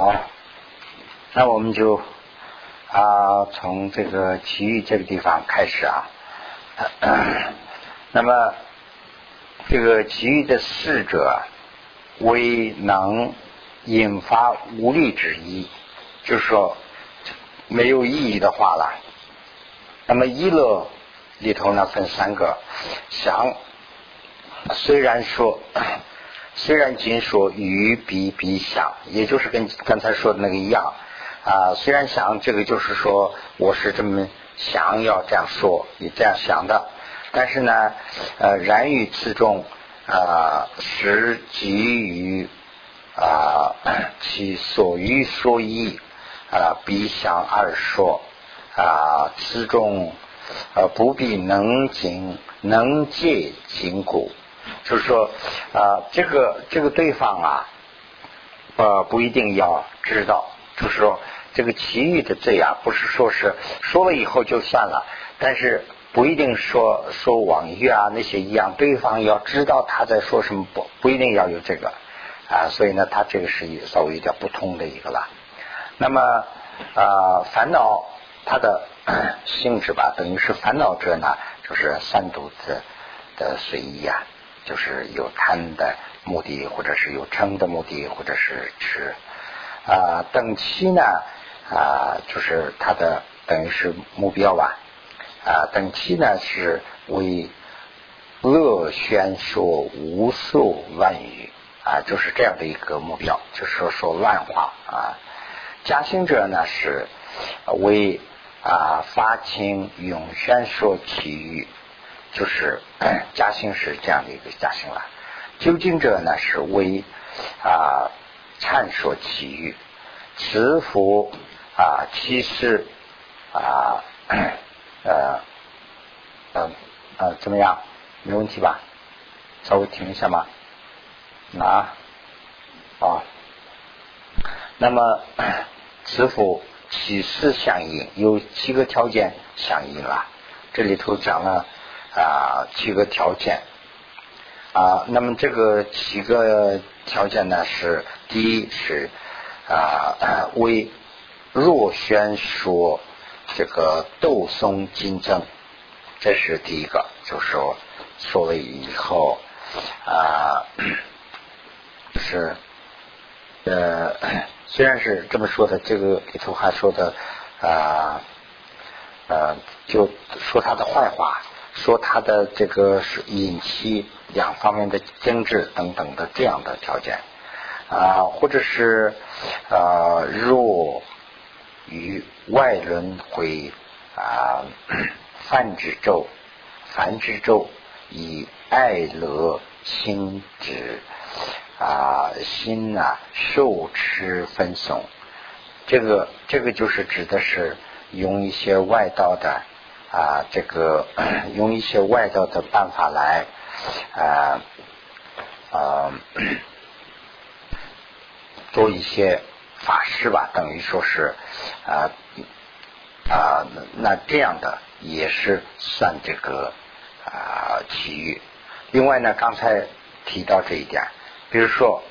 好，那我们就啊从这个奇遇这个地方开始啊。那么这个奇遇的逝者，为能引发无力之意，就是说没有意义的话了。那么一乐里头呢分三个，想虽然说。虽然仅说与彼比想，也就是跟刚才说的那个一样啊。虽然想这个就是说我是这么想要这样说，你这样想的，但是呢，呃，然于此中啊，实基于啊 其所欲说意啊，比想而说啊，此中呃不必能紧能借经古。就是说，啊，这个这个对方啊，呃，不一定要知道。就是说，这个其余的罪啊，不是说是说了以后就算了，但是不一定说说网域啊那些一样，对方要知道他在说什么，不不一定要有这个啊。所以呢，他这个是稍微有点不通的一个了。那么啊，烦恼它的性质吧，等于是烦恼者呢，就是三毒子的随意啊。就是有贪的目的，或者是有嗔的目的，或者是吃啊。等期呢啊，就是它的等于是目标吧啊。等期呢是为乐宣说无数万语啊，就是这样的一个目标，就是说说乱话啊。加兴者呢是为啊发清永宣说其余。就是 加兴是这样的一个加兴了，究竟者呢是为啊阐说其余，慈福啊其实啊 呃呃呃怎么样？没问题吧？稍微停一下吗？啊啊，那么 慈福起事相应，有七个条件相应了，这里头讲了。啊，七个条件啊，那么这个七个条件呢是：第一是啊，为若宣说这个斗松金正，这是第一个，就是说说了以后啊，是呃，虽然是这么说的，这个里头还说的啊呃，就说他的坏话。说他的这个是引起两方面的精致等等的这样的条件啊，或者是啊，若与外轮回啊 泛之咒凡之咒以爱乐心之啊心啊受持分送，这个这个就是指的是用一些外道的。啊，这个用一些外道的办法来啊啊做一些法事吧，等于说是啊啊那这样的也是算这个啊奇遇。另外呢，刚才提到这一点，比如说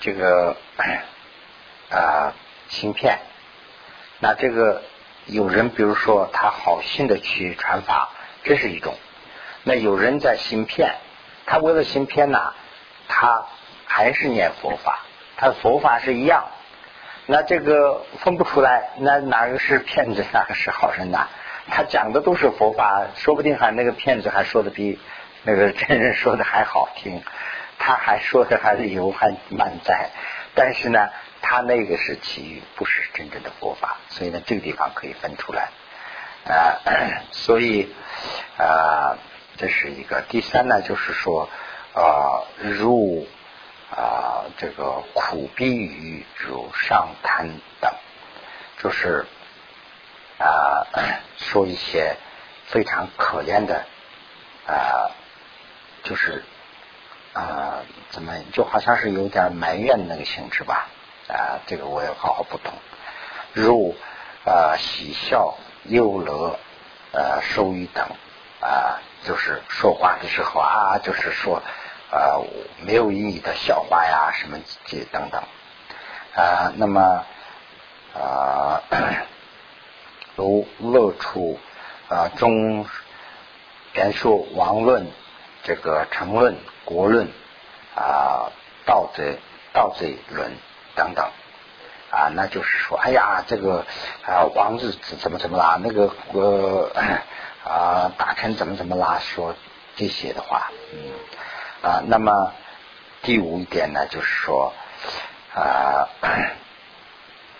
这个啊芯片，那这个。有人比如说他好心的去传法，这是一种；那有人在行骗，他为了行骗呢，他还是念佛法，他佛法是一样。那这个分不出来，那哪个是骗子，哪个是好人呢？他讲的都是佛法，说不定还那个骗子还说的比那个真人说的还好听，他还说的还有还满载，但是呢。他那个是其余，不是真正的佛法，所以呢，这个地方可以分出来啊。所以啊，这是一个。第三呢，就是说啊，入啊这个苦逼于如上贪等，就是啊 说一些非常可怜的啊，就是啊怎么就好像是有点埋怨那个性质吧。啊，这个我要好好不懂。如啊喜笑忧乐呃收益等啊，就是说话的时候啊，就是说啊没有意义的笑话呀，什么这等等。啊，那么啊，如乐处啊中言说王论这个成论国论啊道贼道贼论等等啊，那就是说，哎呀，这个啊王子怎么怎么啦，那个呃啊大臣怎么怎么啦，说这些的话，嗯啊，那么第五一点呢，就是说啊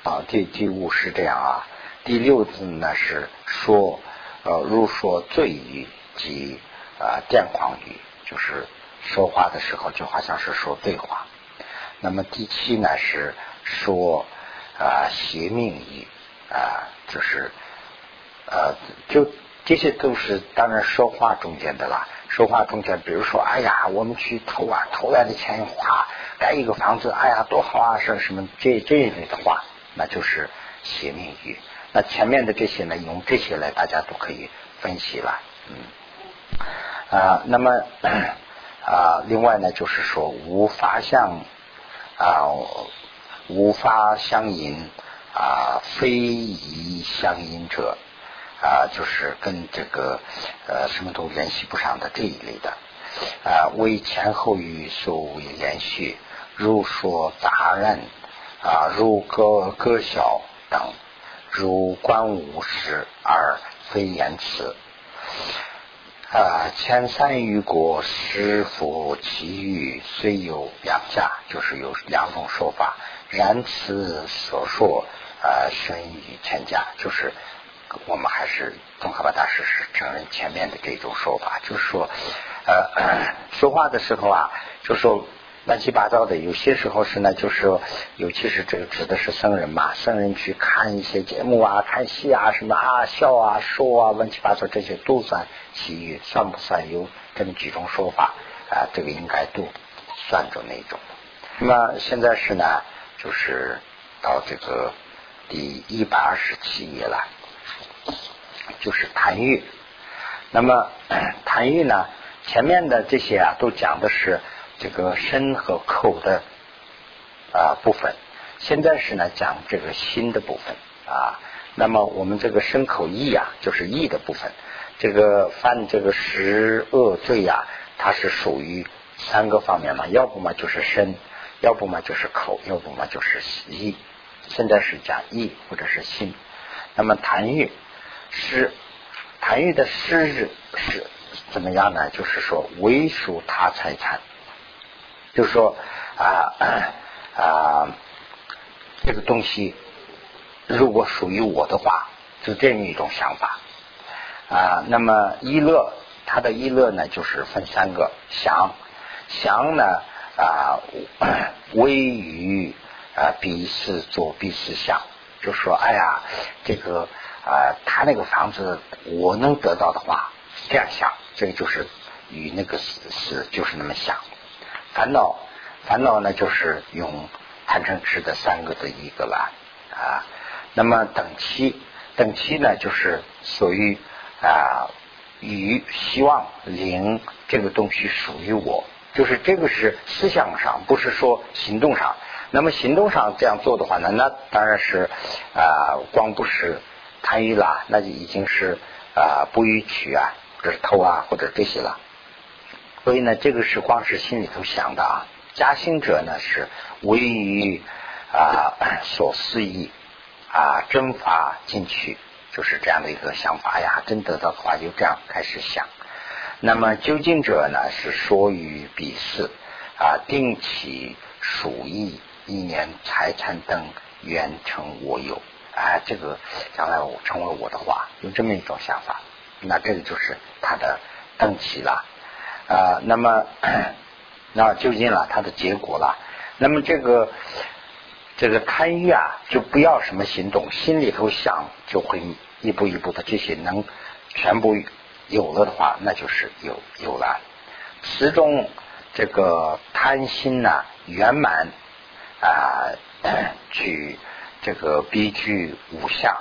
啊第第五是这样啊，第六字呢是说呃如说醉语及啊癫狂语，就是说话的时候就好像是说对话。那么第七呢是说啊邪命语啊，就是呃就这些都是当然说话中间的啦。说话中间，比如说，哎呀，我们去投啊，投来的钱花盖一个房子，哎呀，多好啊，是什么这这一类的话，那就是邪命语。那前面的这些呢，用这些来，大家都可以分析了，嗯啊，那么 啊，另外呢，就是说无法相啊，无法相应啊，非宜相应者。啊，就是跟这个呃什么都联系不上的这一类的啊，为前后语所为连续，如说杂然啊，如歌歌晓等，如观无时而非言辞啊。前三余国师傅其余虽有两家，就是有两种说法，然此所说啊，深于千家，就是。我们还是宗喀巴大师是承认前面的这种说法，就是说，呃，说话的时候啊，就说乱七八糟的。有些时候是呢，就是，尤其是这个指的是僧人嘛，僧人去看一些节目啊，看戏啊，什么啊，笑啊，说啊，乱七八糟这些都算喜语，算不算有这么几种说法啊？这个应该都算着那种。那么现在是呢，就是到这个第一百二十七页了。就是痰欲，那么 痰欲呢？前面的这些啊，都讲的是这个身和口的啊部分。现在是呢，讲这个心的部分啊。那么我们这个身口意啊，就是意的部分。这个犯这个十恶罪呀，它是属于三个方面嘛，要不嘛就是身，要不嘛就是口，要不嘛就是意。现在是讲意或者是心。那么痰欲。是痰欲的失是怎么样呢？就是说，为属他财产，就是说啊 啊，这个东西如果属于我的话，就这样一种想法啊。那么一乐，它的一乐呢，就是分三个想想呢啊，微于啊彼此左彼此想，就说哎呀，这个。啊，他那个房子我能得到的话，这样想，这个就是与那个是是就是那么想。烦恼烦恼呢，就是用贪嗔痴的三个的一个了啊。那么等期等期呢，就是属于啊与希望灵这个东西属于我，就是这个是思想上，不是说行动上。那么行动上这样做的话呢，那当然是啊光不是。贪欲啦，那就已经是啊不予取啊，或者是偷啊，或者这些了。所以呢，这个是光是心里头想的啊。加心者呢是唯于啊 所思意啊真法进去，就是这样的一个想法呀。真得到的话，就这样开始想。那么究竟者呢是说于彼事啊定期属意一年财产等原成我有。啊，这个将来我成为我的话，有这么一种想法，那这个就是他的登起了啊。那么，那究竟了他的结果了。那么这个这个贪欲啊，就不要什么行动，心里头想就会一步一步的这些能全部有了的话，那就是有有了。其中这个贪心呢圆满啊去。这个必具五相，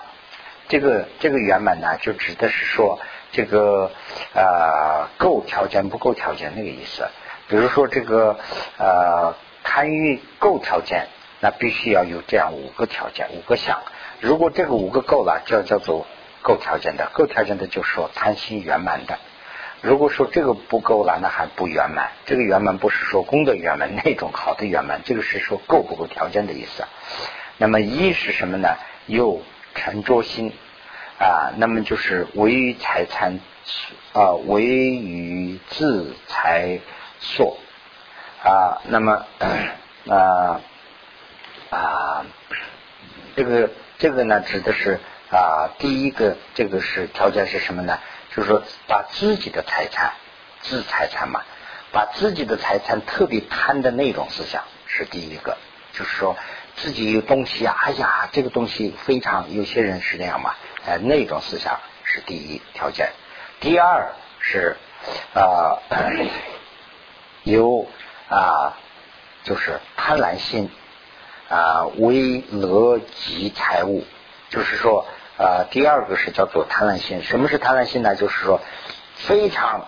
这个这个圆满呢，就指的是说这个呃够条件不够条件那个意思。比如说这个呃贪欲够条件那必须要有这样五个条件，五个想。如果这个五个够了，就叫做够条件的。够条件的就说贪心圆满的。如果说这个不够了，那还不圆满。这个圆满不是说功德圆满那种好的圆满，这个是说够不够条件的意思。那么一是什么呢？有沉着心啊，那么就是为于财产啊，为于自财所啊，那么啊啊，这个这个呢，指的是啊，第一个这个是条件是什么呢？就是说，把自己的财产，自财产嘛，把自己的财产特别贪的那种思想是第一个，就是说自己有东西啊，哎呀，这个东西非常，有些人是那样嘛，那种思想是第一条件。第二是啊，有啊，就是贪婪心啊，为乐及财物，就是说。啊，第二个是叫做贪婪心。什么是贪婪心呢？就是说非常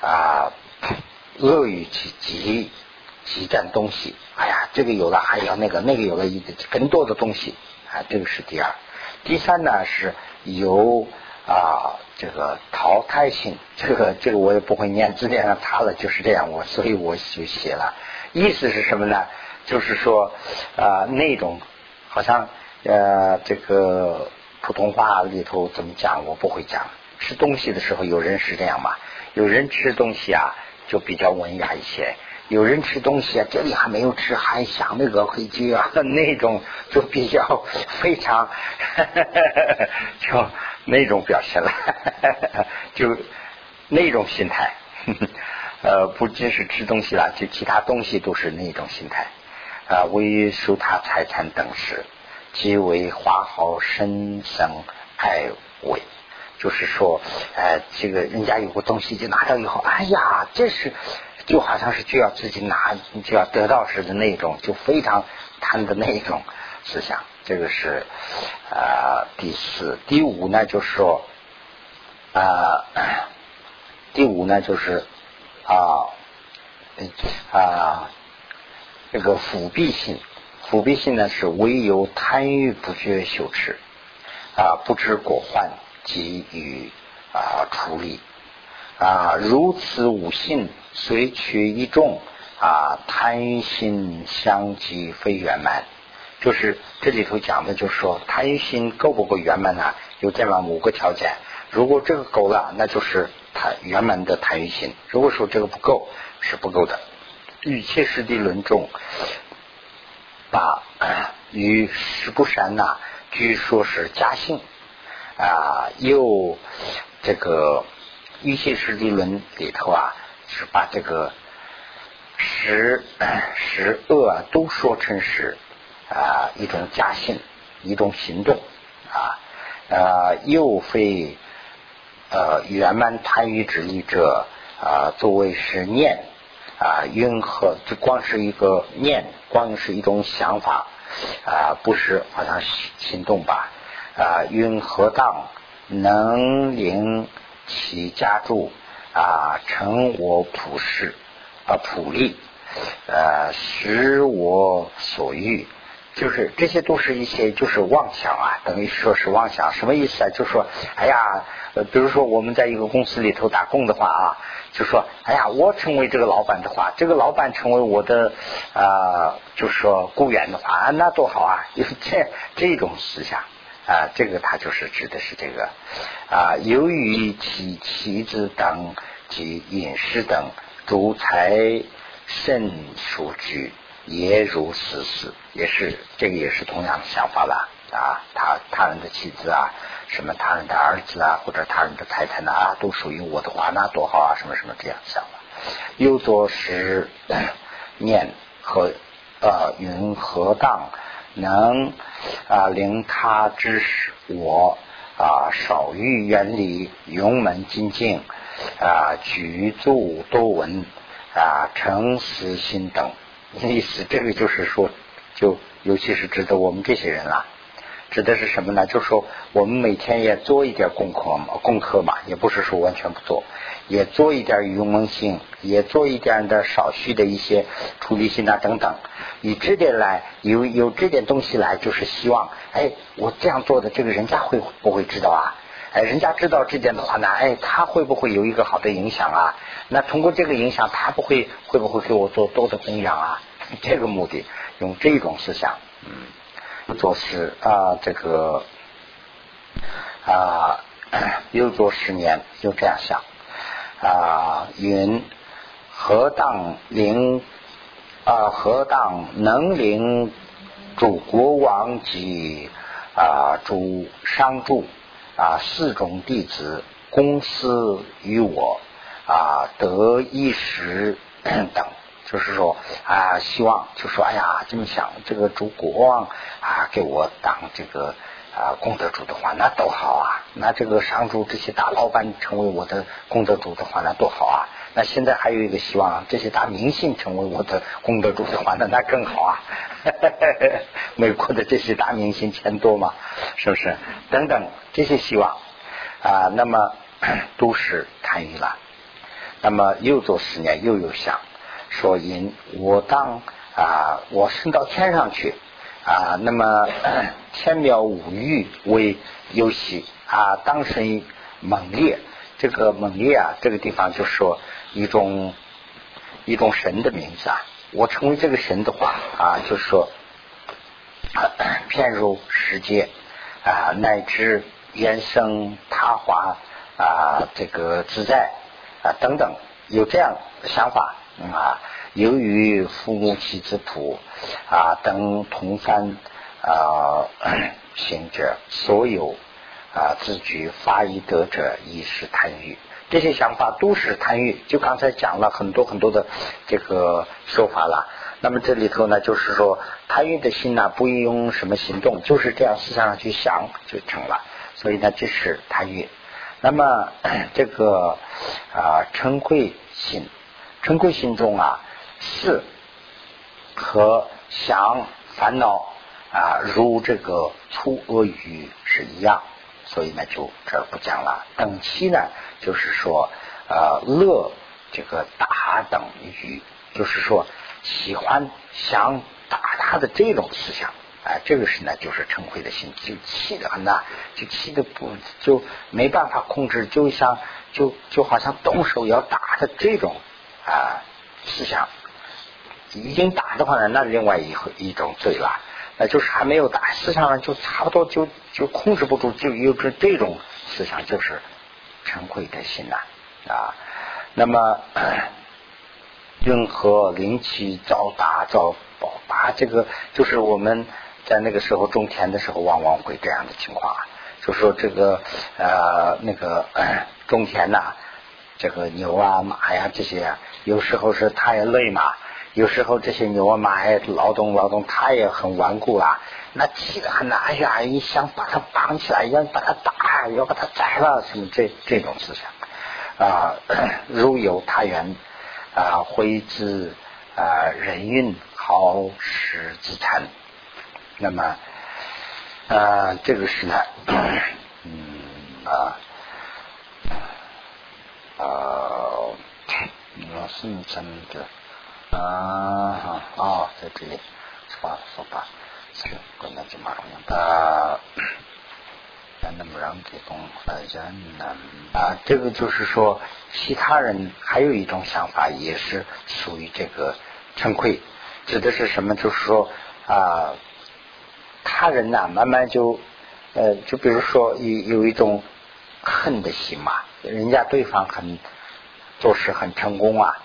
啊乐于去积积攒东西。哎呀，这个有了还要那个，那个有了一更多的东西啊。这个是第二。第三呢是有啊这个淘汰性。这个这个我也不会念，字典上查了就是这样，我所以我就写了。意思是什么呢？就是说啊那种好像呃这个。普通话里头怎么讲？我不会讲。吃东西的时候，有人是这样嘛？有人吃东西啊，就比较文雅一些；有人吃东西啊，这里还没有吃，还想那个回去啊，那种就比较 非常，就那种表现了，就那种心态。呃，不仅是吃东西了，就其他东西都是那种心态啊，为收他财产等事。即为华好生生爱为，就是说，呃，这个人家有个东西就拿到以后，哎呀，这是就好像是就要自己拿就要得到似的那种，就非常贪的那种思想。这个是啊，第四、第五呢，就是说啊，第五呢就是啊啊，这个腐弊性。腐弊性呢是唯有贪欲不觉羞耻啊，不知果患及予啊处理啊，如此五性随取一众啊，贪心相继非圆满。就是这里头讲的，就是说贪心够不够圆满呢？有这么五个条件，如果这个够了，那就是贪圆满的贪欲心；如果说这个不够，是不够的。与切实地论众。把与石不山呐，据说是嘉兴啊，又这个《玉切实地论》里头啊，是把这个十十恶都说成是啊一种假性，一种行动啊，呃，又非呃圆满贪欲之力者啊，作为是念。啊，云何？就光是一个念，光是一种想法啊，不是好像行动吧？啊，云何当能令其家住啊，成我普世啊普利呃，使我所欲。就是这些都是一些就是妄想啊，等于说是妄想，什么意思啊？就说，哎呀，呃，比如说我们在一个公司里头打工的话啊，就说，哎呀，我成为这个老板的话，这个老板成为我的啊，就是说雇员的话，那多好啊！有 这这种思想啊，这个他就是指的是这个啊，由于其妻子等及饮食等主财肾数据。也如此事，也是这个也是同样的想法吧啊，他他人的妻子啊，什么他人的儿子啊，或者他人的财产啊，都属于我的话，那多好啊，什么什么这样想法。又作是念 和呃云何当能啊令他知识我啊少欲远离勇门精进啊举足多闻啊诚实心等。意思，这个就是说，就尤其是指的我们这些人了，指的是什么呢？就是说，我们每天也做一点功课嘛，功课嘛，也不是说完全不做，也做一点勇猛性，也做一点的少许的一些处理性啊等等，以这点来有有这点东西来，就是希望，哎，我这样做的这个人家会不会知道啊？哎，人家知道这点的话呢，哎，他会不会有一个好的影响啊？那通过这个影响，他不会会不会给我做多的供养啊？这个目的，用这种思想，嗯，做事啊，这个啊，又做十年，就这样想啊，云何当令啊？何当能令主国王及啊主商主啊四种弟子公私与我啊得一时等。就是说啊，希望就说哎呀，这么想，这个主国王啊，给我当这个啊功德主的话，那多好啊！那这个商主这些大老板成为我的功德主的话，那多好啊！那现在还有一个希望，这些大明星成为我的功德主的话，那那更好啊！美国的这些大明星钱多嘛，是不是？等等这些希望啊，那么都是参与了。那么又做十年，又有想。说因我当啊，我升到天上去啊，那么天庙五欲为游戏啊，当身猛烈，这个猛烈啊，这个地方就说一种一种神的名字啊。我成为这个神的话啊，就是说遍入世界啊，乃至原生他华啊，这个自在啊等等，有这样想法。啊，由于父母妻子土啊等同犯啊行者，所有啊自具发一德者，亦是贪欲。这些想法都是贪欲。就刚才讲了很多很多的这个说法了。那么这里头呢，就是说贪欲的心呢，不用什么行动，就是这样思想上去想就成了。所以呢，这是贪欲。那么 这个啊嗔恚心。嗔恚心中啊，是和想烦恼啊，如这个粗恶语是一样，所以呢，就这儿不讲了。等期呢，就是说呃乐这个打等语，就是说喜欢想打他的这种思想，哎，这个是呢，就是嗔恚的心，就气的很呐，就气的不就没办法控制，就像就就好像动手要打的这种。啊，思想已经打的话呢，那另外一一种罪了，那就是还没有打，思想上就差不多就就控制不住，就有这这种思想，就是嗔恚的心呐啊。那么 任何灵气遭打遭暴打，这个就是我们在那个时候种田的时候，往往会这样的情况，就说这个呃那个 种田呐。这个牛啊马呀这些，有时候是太累嘛，有时候这些牛啊马也劳动劳动，它也很顽固啊。那气得很呐，哎呀，一想把它绑起来，要把它打，要把它宰了，什么这这种思想啊。如有他缘啊，挥之啊人运，好使自残。那么啊，这个是呢，嗯啊。啊，老是真的啊啊，在这里说说吧，是跟那就马上啊，那么让这种人呢啊，这个就是说，其他人还有一种想法，也是属于这个惭愧，指的是什么？就是说啊，他人呢，慢慢就呃，就比如说有有一种恨的心嘛。人家对方很做事很成功啊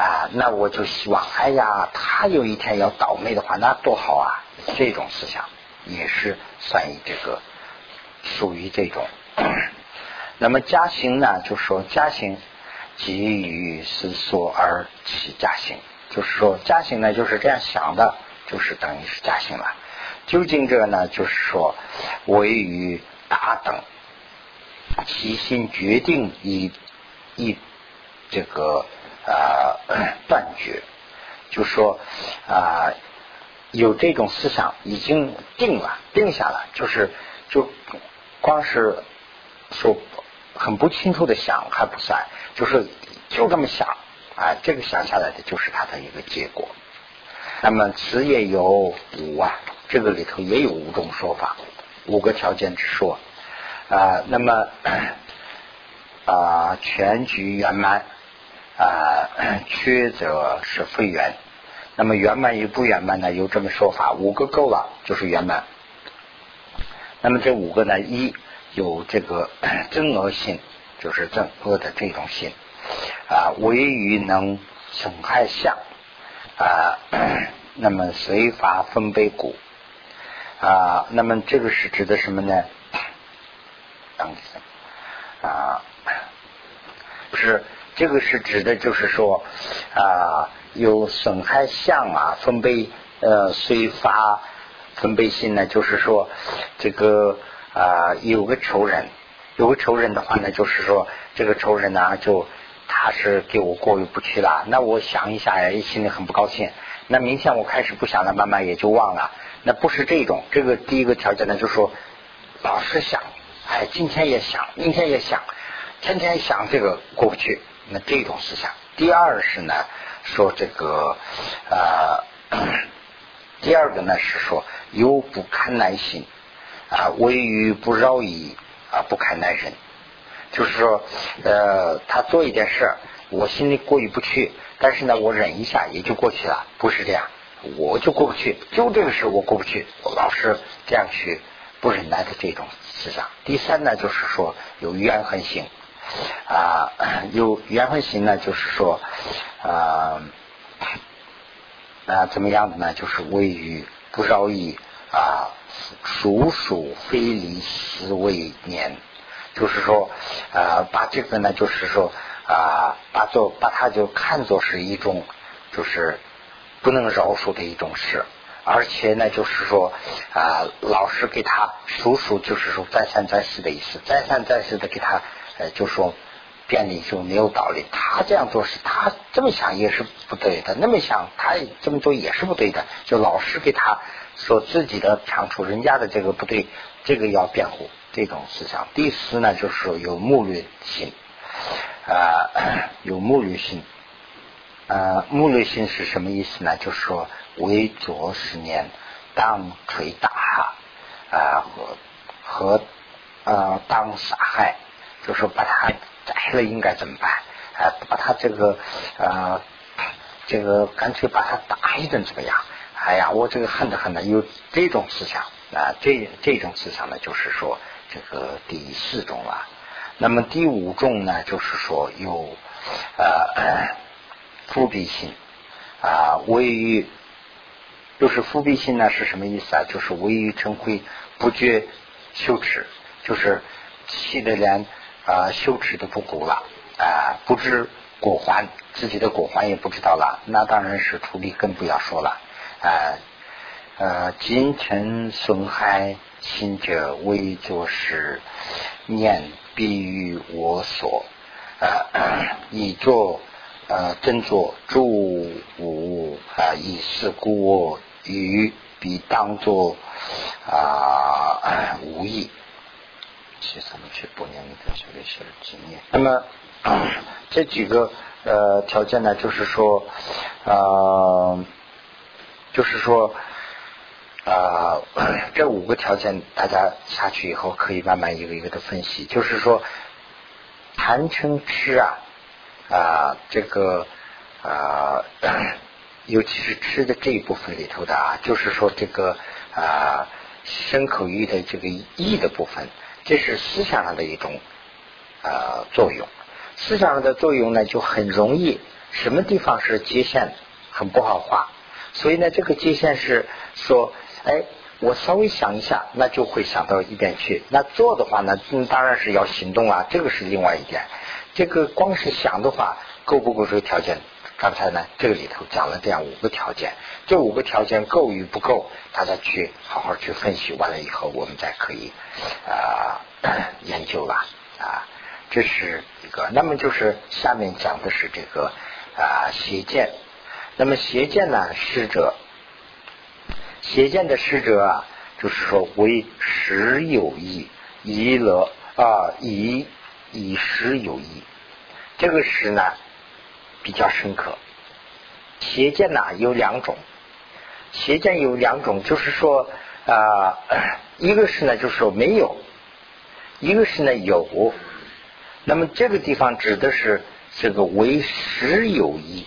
啊，那我就希望，哎呀，他有一天要倒霉的话，那多好啊！这种思想也是算于这个属于这种。那么加行呢，就说加行急于思索而起加行，就是说加行呢就是这样想的，就是等于是加行了。究竟这呢，就是说为于大等。其心决定以以这个啊 断绝，就说啊有这种思想已经定了定下了，就是就光是说很不清楚的想还不算，就是就这么想啊，这个想下来的就是他的一个结果。那么此也有五啊，这个里头也有五种说法，五个条件之说啊。那么 啊，全局圆满啊，缺则是非圆。那么圆满与不圆满呢？有这么说法，五个够了就是圆满。那么这五个呢，一有这个 真恶性，就是正恶的这种性啊，唯于能损害相啊，那么随法分贝骨啊，那么这个是指的什么呢？啊，不是这个是指的，就是说啊。有损害相啊，分贝呃随发分贝心呢，就是说这个啊有个仇人，有个仇人的话呢，就是说这个仇人呢就他是给我过意不去了，那我想一下呀，心里很不高兴。那明天我开始不想了，慢慢也就忘了。那不是这种，这个第一个条件呢，就是说老是想，哎，今天也想，明天也想，天天想这个过不去，那这种思想。第二是呢。说这个啊，第二个呢是说有不堪耐心啊，为于不饶矣啊，不堪耐人，就是说呃，他做一件事，我心里过意不去，但是呢，我忍一下也就过去了，不是这样，我就过不去，就这个事我过不去，我老是这样去不忍耐的这种思想。第三呢，就是说有怨恨心。啊，有缘分心呢，就是说，啊啊，怎么样的呢？就是位于不饶矣啊，属属非离思未年，就是说，啊，把这个呢，就是说，啊，把做把它就看作是一种，就是不能饶恕的一种事，而且呢，就是说，啊，老是给他数数，就是说再三再四的意思，再三再四的给他。就说辩理就没有道理，他这样做是他这么想也是不对的，那么想他这么做也是不对的，就老是给他说自己的长处，人家的这个不对，这个要辩护这种思想。第四呢，就是说有目虑心啊，有目虑心啊，目虑心是什么意思呢？就是说为左十年当捶打啊和和啊当杀害。就说把他摘了应该怎么办？啊，把他这个呃，这个干脆把他打一顿怎么样？哎呀，我这个恨的很的，有这种思想啊，这这种思想呢，就是说这个第四种了。那么第五种呢，就是说有呃，复辟心啊，为于就是复辟心呢是什么意思啊？就是为于成灰不觉羞耻，就是气得连。啊，羞耻的不顾了啊，不知果还，自己的果还也不知道了，那当然是处理更不要说了啊。呃，今臣损害心者，为作是念必于我所，呃，以作呃真作诸无啊，以是故我于必当作啊无益。去怎么去不念弥陀修的修经验？那么 这几个呃条件呢，就是说啊，就是说啊，这五个条件大家下去以后可以慢慢一个一个的分析。就是说，谈成痴啊啊，这个啊，尤其是吃的这一部分里头的啊，就是说这个啊，身口意的这个意的部分。这是思想上的一种呃作用，思想上的作用呢就很容易，什么地方是界限很不好画，所以呢这个界限是说，哎，我稍微想一下，那就会想到一边去。那做的话呢，当然是要行动啊，这个是另外一点。这个光是想的话，够不够这个条件？刚才呢这个里头讲了这样五个条件，这五个条件够与不够，大家去好好去分析完了以后，我们再可以啊。研究了啊，这是一个。那么就是下面讲的是这个啊邪见。那么邪见呢，使者邪见的使者啊，就是说为实有意，以乐啊以以实有义。这个实呢比较深刻。邪见呢有两种，邪见有两种，就是说啊，一个是呢就是说没有，一个是呢有。那么这个地方指的是这个为实有义，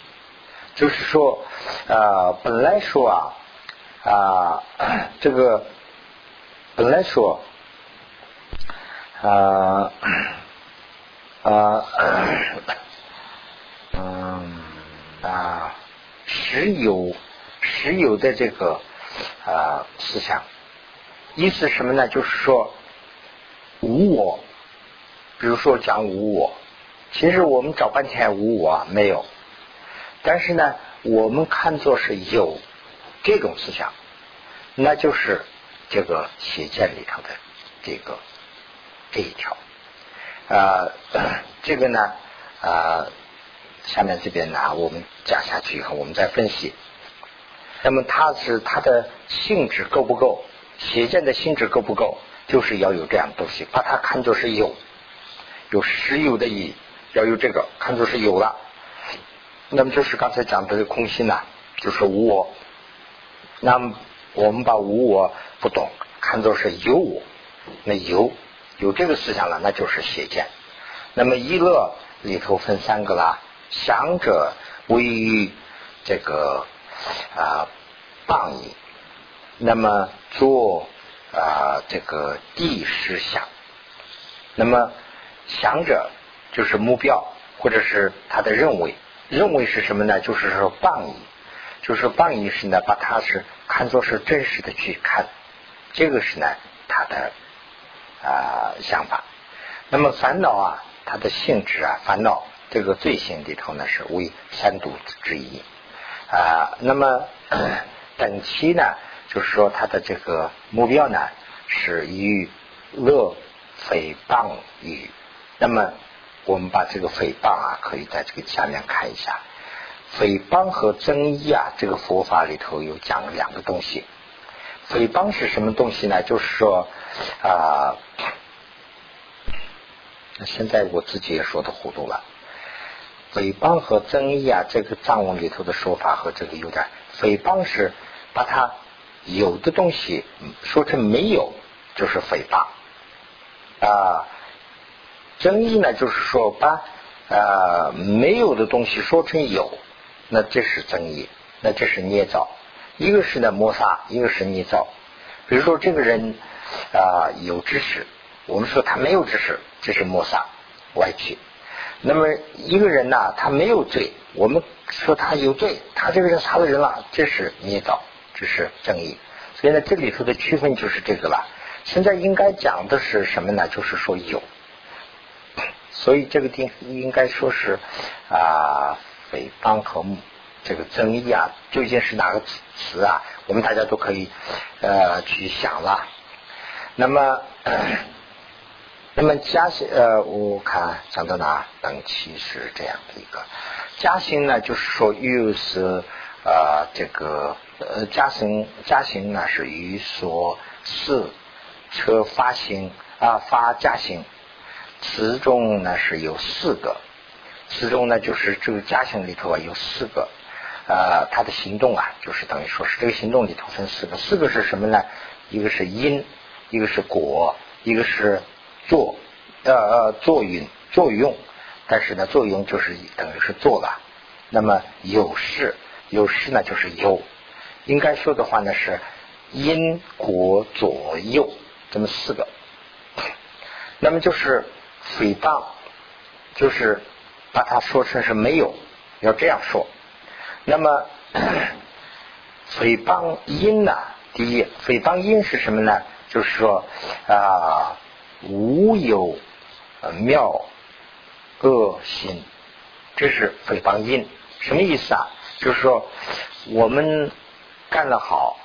就是说啊，本来说啊啊 这个本来说啊啊嗯啊。实有实有的这个啊思想，意思什么呢？就是说无我，比如说讲无我，其实我们找半天无我没有，但是呢，我们看作是有这种思想，那就是这个邪见里头的这个这一条啊，这个呢啊。下面这边呢，我们讲下去以后，我们再分析。那么它是它的性质够不够？邪见的性质够不够？就是要有这样东西，把它看作是有，有实有的义，要有这个看作是有了。那么就是刚才讲的这个空心呢，就是无我。那么我们把无我不懂，看作是有我，那有有这个思想了，那就是邪见。那么一乐里头分三个啦。想者为这个啊谤矣，那么做啊这个地势想，那么想者就是目标或者是他的认为，认为是什么呢？就是说谤矣，就是谤矣是呢把它是看作是真实的去看，这个是呢他的啊想法。那么烦恼啊，它的性质啊，烦恼。这个罪行里头呢是为三毒之一啊，那么 等期呢，就是说他的这个目标呢是与乐诽谤语。那么我们把这个诽谤啊，可以在这个下面看一下，诽谤和争议啊，这个佛法里头有讲两个东西。诽谤是什么东西呢？就是说啊，现在我自己也说的糊涂了。诽谤和争议啊，这个藏文里头的说法和这个有点。诽谤是把它有的东西说成没有，就是诽谤啊。争议呢，就是说把啊没有的东西说成有，那这是争议，那这是捏造。一个是呢摩擦，一个是捏造。比如说这个人啊有知识，我们说他没有知识，这是摩擦歪曲。那么一个人呢，他没有罪，我们说他有罪，他这个人杀了人了，这是捏造，这是正义。所以呢，这里头的区分就是这个了。现在应该讲的是什么呢？就是说有。所以这个地应该说是啊，诽谤和这个争议啊，究竟是哪个词啊？我们大家都可以呃去想了。那么。那么嘉兴呃，我看讲到哪？等期是这样的一个嘉兴呢，就是说又是呃这个呃嘉兴嘉兴呢是于所四车发行啊发加行，词中呢是有四个，词中呢就是这个嘉兴里头啊有四个啊它的行动啊就是等于说是这个行动里头分四个，四个是什么呢？一个是因，一个是果，一个是。作呃呃作用作用，但是呢作用就是等于是做了。那么有事有事呢就是有，应该说的话呢是因果左右这么四个。那么就是诽谤，就是把它说成是没有，要这样说。那么诽谤因呢？第一，诽谤因是什么呢？就是说啊。无有妙恶心，这是诽谤因，什么意思啊？就是说我们干了好，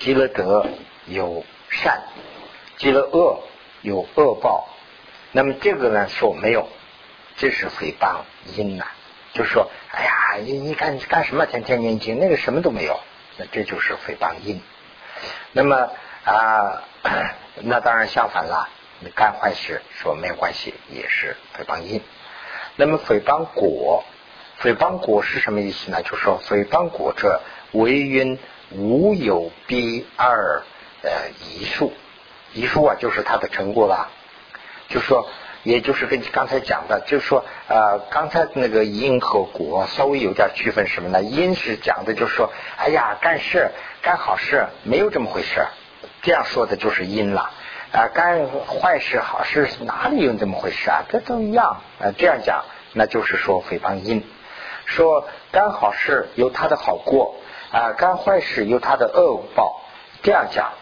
积了德有善，积了恶有恶报。那么这个呢说没有，这是诽谤因呐。就是说，哎呀，你你干干什么？天天念经，那个什么都没有，那这就是诽谤因。那么啊。那当然相反了，干坏事说没有关系，也是诽谤因。那么诽谤果，诽谤果是什么意思呢？就说诽谤果者为因无有必二呃遗数，遗数啊就是它的成果啦。就说，也就是跟刚才讲的，就是说呃刚才那个因和果稍微有点区分什么呢？因是讲的就是说，哎呀干事干好事没有这么回事，这样说的就是因了。啊，干坏事好事哪里有这么回事啊？这都一样啊。这样讲，那就是说诽谤因。说干好事有他的好过啊，干坏事有他的恶报。这样讲，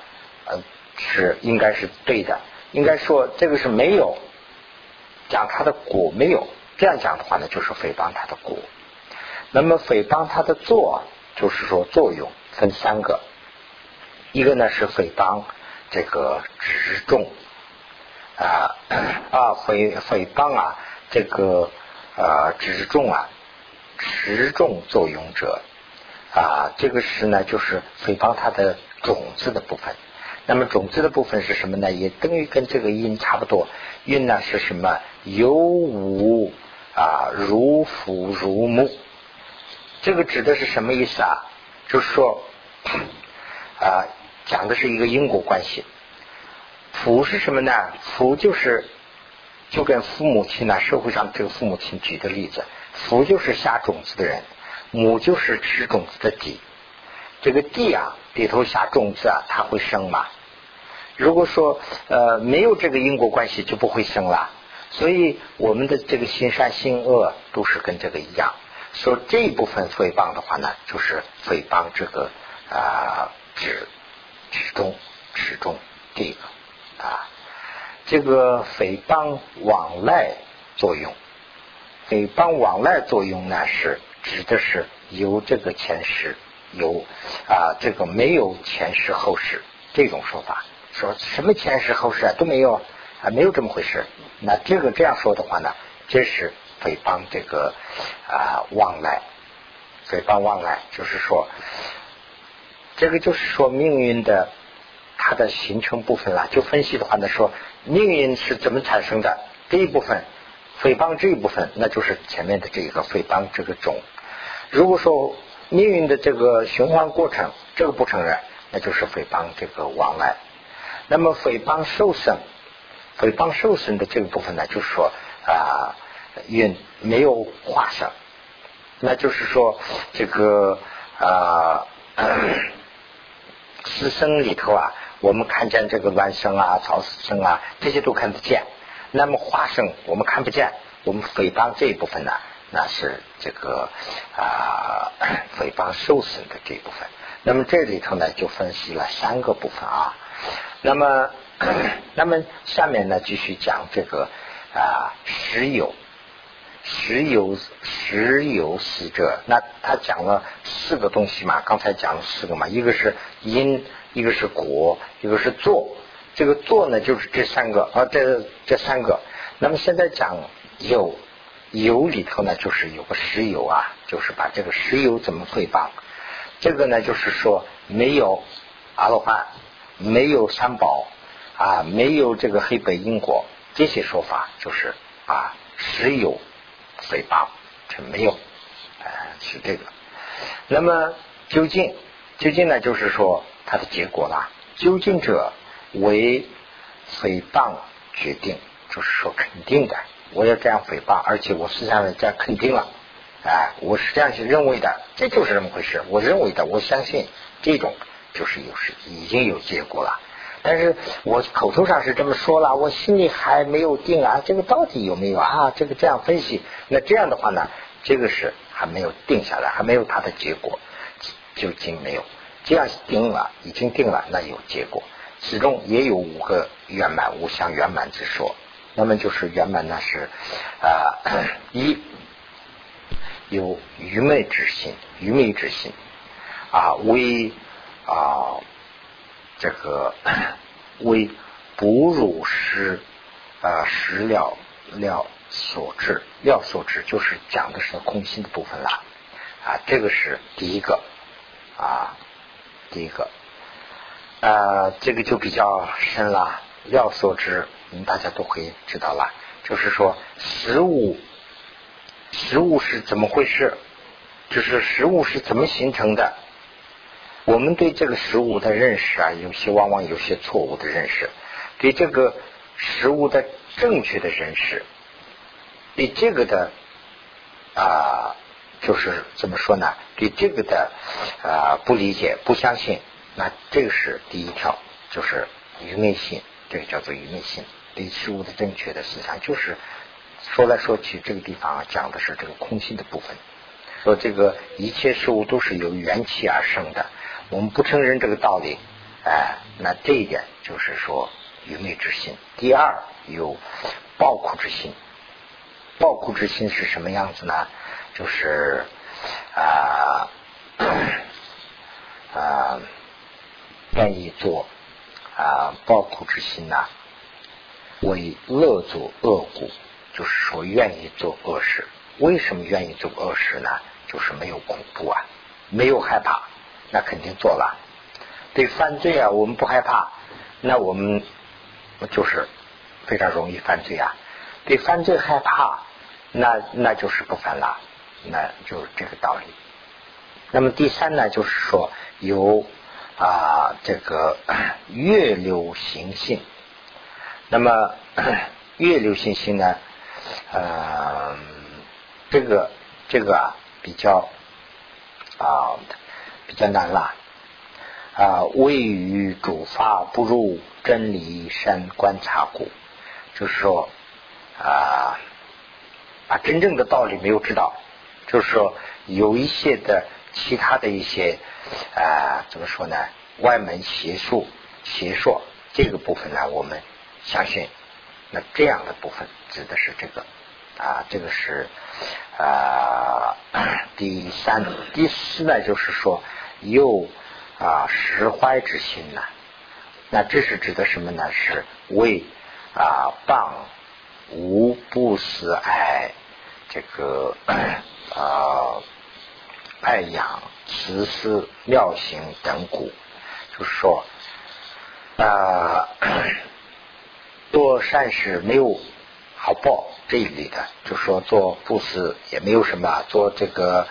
呃，是应该是对的。应该说这个是没有讲他的果没有。这样讲的话呢，就是诽谤他的果。那么诽谤他的作，就是说作用分三个，一个呢是诽谤。这个执重啊啊诽诽谤啊，这个呃执重啊，持重作用者啊，这个是呢就是诽谤它的种子的部分。那么种子的部分是什么呢？也等于跟这个音差不多。音呢是什么？有无啊，如父如母。这个指的是什么意思啊？就是说啊。讲的是一个因果关系，福是什么呢？福就是就跟父母亲呢，社会上这个父母亲举的例子，福就是下种子的人，母就是吃种子的地。这个地啊里头下种子啊，它会生嘛？如果说呃没有这个因果关系，就不会生了。所以我们的这个心善心恶都是跟这个一样。说这一部分诽谤的话呢，就是诽谤这个啊指。始终，始终，这个啊，这个诽谤往来作用，诽谤往来作用呢是指的是有这个前世，有啊这个没有前世后世这种说法，说什么前世后世啊都没有啊没有这么回事。那这个这样说的话呢，这是诽谤这个啊往来，诽谤往来就是说。这个就是说命运的它的形成部分了。就分析的话呢，说命运是怎么产生的？这一部分诽谤这一部分，那就是前面的这个诽谤这个种。如果说命运的这个循环过程，这个不承认，那就是诽谤这个往来。那么诽谤受损，诽谤受损的这个部分呢，就是说啊运没有化生，那就是说这个啊。死生里头啊，我们看见这个卵生啊、草死生啊，这些都看得见。那么花生我们看不见，我们诽谤这一部分呢，那是这个啊 诽谤受损的这一部分。那么这里头呢，就分析了三个部分啊。那么 那么下面呢，继续讲这个啊实有。实有实有死者，那他讲了四个东西嘛？刚才讲了四个嘛？一个是因，一个是果，一个是作。这个作呢，就是这三个啊，这这三个。那么现在讲有有里头呢，就是有个石油啊，就是把这个石油怎么诽谤？这个呢，就是说没有阿罗汉，没有三宝啊，没有这个黑白因果这些说法，就是啊石油诽谤，这没有，哎，是这个。那么究竟，究竟呢？就是说它的结果啦。究竟者为诽谤决定，就是说肯定的，我要这样诽谤，而且我实际上这样肯定了，哎，我是这样去认为的，这就是这么回事。我认为的，我相信这种就是有是已经有结果了。但是我口头上是这么说了，我心里还没有定啊，这个到底有没有啊？这个这样分析，那这样的话呢，这个是还没有定下来，还没有它的结果，就竟没有。这样定了，已经定了，那有结果，其中也有五个圆满，五相圆满之说。那么就是圆满呢是啊，一有愚昧之心，愚昧之心啊，为啊。这个 为哺乳食啊食料料所致料所致，就是讲的是空心的部分了啊。这个是第一个啊，第一个啊，这个就比较深了。料所知，们大家都可以知道了。就是说，食物，食物是怎么回事？就是食物是怎么形成的？我们对这个食物的认识啊，有些往往有些错误的认识，对这个食物的正确的认识，对这个的啊，就是怎么说呢？对这个的啊不理解、不相信，那这个是第一条，就是愚昧性，这个叫做愚昧性。对事物的正确的思想，就是说来说去，这个地方讲的是这个空心的部分。说这个一切事物都是由缘起而生的，我们不承认这个道理，哎，那这一点就是说愚昧之心。第二，有暴苦之心。暴苦之心是什么样子呢？就是啊 啊，愿意做啊暴苦之心呐。为乐作恶故，就是说愿意做恶事。为什么愿意做恶事呢？就是没有恐怖啊，没有害怕，那肯定做了。对犯罪啊，我们不害怕，那我们就是非常容易犯罪啊。对犯罪害怕，那那就是不犯了，那就是这个道理。那么第三呢，就是说有啊这个 月流行性。那么 月流行性呢？呃，这个这个啊比较啊比较难了啊。位于主法不入真理山观察故，就是说啊把真正的道理没有知道，就是说有一些的其他的一些啊怎么说呢？外门邪术邪说这个部分呢，我们。相信，那这样的部分指的是这个啊，这个是啊第三、第四呢，就是说有啊实怀之心呐。那这是指的什么呢？是为啊谤无不思爱这个啊爱养慈思妙行等故，就是说啊。做善事没有好报这一类的，就说做布施也没有什么，做这个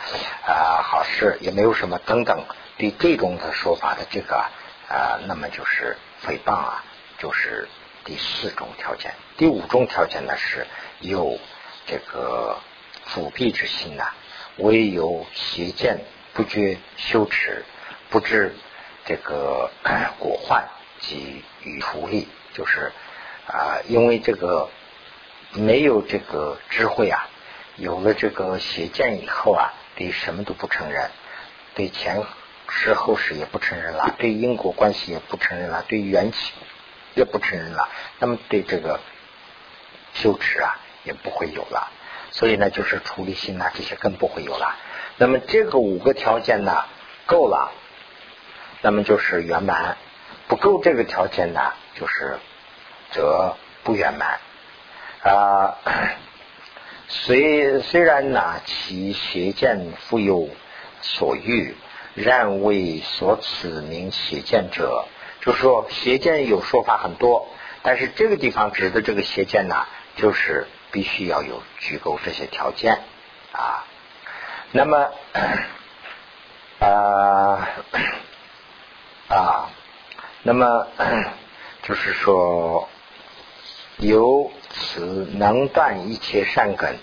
啊好事也没有什么等等，对这种的说法的这个啊，那么就是诽谤啊，就是第四种条件。第五种条件呢是有这个腐弊之心呐，唯有邪见不觉羞耻，不知这个果患及与福利，就是。啊，因为这个没有这个智慧啊，有了这个邪见以后啊，对什么都不承认，对前世后世也不承认了，对因果关系也不承认了，对缘起也不承认了，那么对这个羞耻啊也不会有了，所以呢，就是处理心呐这些更不会有了。那么这个五个条件呢够了，那么就是圆满；不够这个条件呢，就是。则不圆满啊！虽虽然呢，其邪见复有所欲，然为所此名邪见者，就说邪见有说法很多，但是这个地方指的这个邪见呢，就是必须要有具够这些条件啊。那么啊啊，那么 就是说。由此能断一切善根，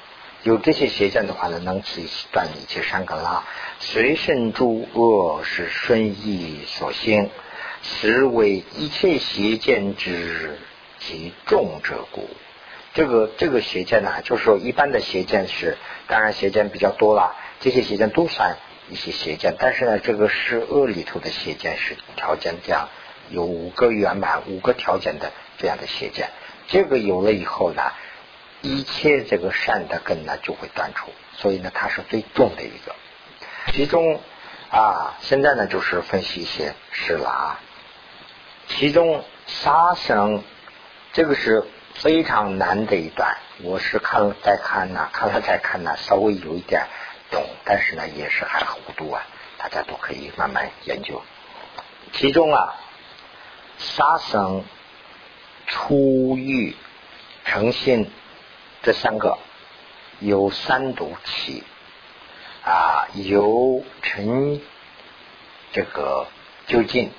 有这些邪见的话呢，能此断一切善根啦。随身诸恶是顺意所兴，实为一切邪见之极重者故。这个这个邪见呢，就是说一般的邪见是，当然邪见比较多了，这些邪见都算一些邪见，但是呢，这个是恶里头的邪见是条件这样，有五个圆满五个条件的这样的邪见。这个有了以后呢，一切这个善的根呢就会断除，所以呢它是最重的一个。其中啊，现在呢就是分析一些事了啊。其中杀生这个是非常难的一段，我是看了再看呢，看了再看呢，稍微有一点懂，但是呢也是还糊涂啊，大家都可以慢慢研究。其中啊，杀生。出欲、诚信这三个由三毒起啊，由成这个究竟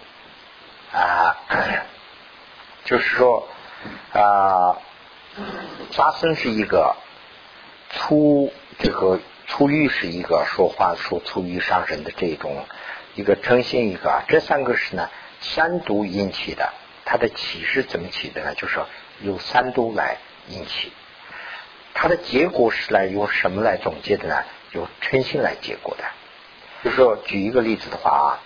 啊，就是说啊，发生是一个出这个出欲是一个说话说出欲上升的这种一个诚信一个，这三个是呢三毒引起的。它的起是怎么起的呢？就是说由三度来引起，它的结果是来由什么来总结的呢？由嗔心来结果的。就是说，举一个例子的话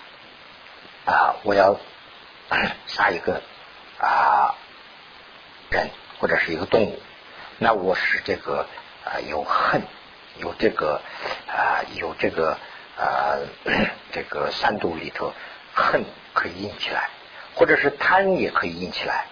啊，啊，我要杀一个啊人或者是一个动物，那我是这个啊有恨，有这个啊有这个啊这个三度里头恨可以引起来。或者是贪也可以引起来，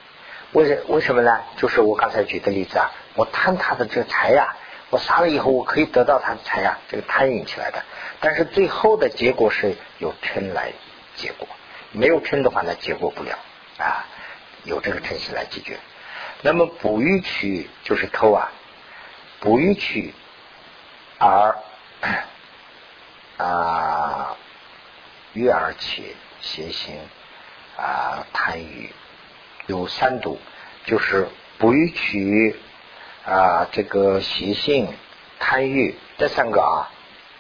为什为什么呢？就是我刚才举的例子啊，我贪他的这个财呀，我杀了以后我可以得到他的财呀，这个贪引起来的。但是最后的结果是由嗔来结果，没有嗔的话呢，结果不了啊，有这个嗔心来解决。那么不欲取就是偷啊，不欲取而啊欲而起邪行。啊，贪欲有三毒，就是不欲取啊，这个习性贪欲这三个啊，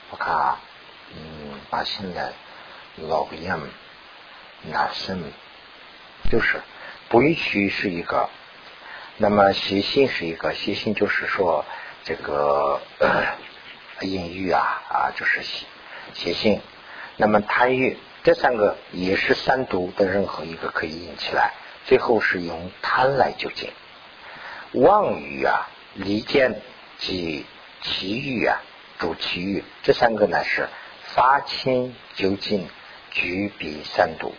我看啊，嗯，把现在老样哪生，就是不欲取是一个，那么习性是一个，习性就是说这个 淫欲啊啊，就是习习性，那么贪欲。这三个也是三毒的任何一个可以引起来，最后是用贪来究竟。妄语啊、离间及奇欲啊、主奇欲，这三个呢是发亲究竟举比三毒。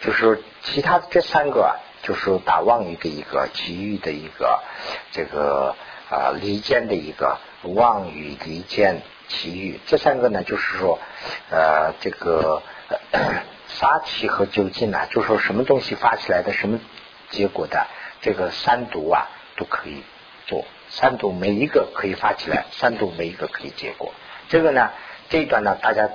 就是，其他这三个啊，就是打妄语的一个，奇欲的一个，这个啊离间的一个，妄语离间奇欲，这三个呢，就是说呃这个。发起和究竟呢，就说什么东西发起来的，什么结果的，这个三毒啊都可以做。三毒每一个可以发起来，三毒每一个可以结果。这个呢，这一段呢，大家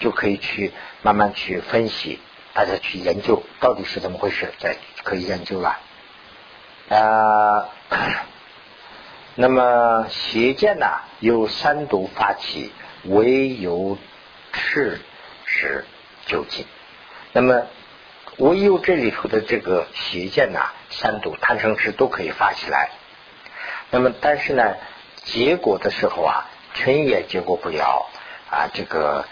就可以去慢慢去分析，大家去研究到底是怎么回事，再可以研究了。啊，那么邪见呢，由三毒发起，唯有赤是。究竟，那么唯有这里头的这个邪见呐，三毒贪嗔痴都可以发起来。那么但是呢，结果的时候啊，嗔也结果不了啊，这个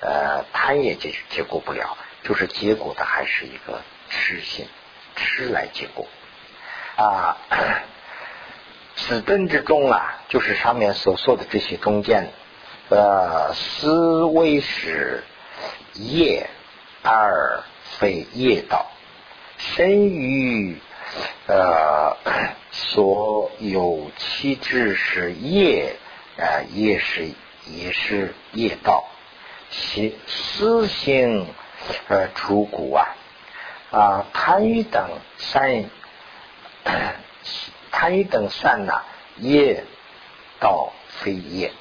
呃贪也结结果不了，就是结果的还是一个痴心，痴来结果啊。此灯之中啊，就是上面所说的这些中间，呃，思维是。业而非业道，身于呃所有气质是业，呃业是也是业道，其私行呃出骨啊啊贪欲等善贪欲等善呐业道非业，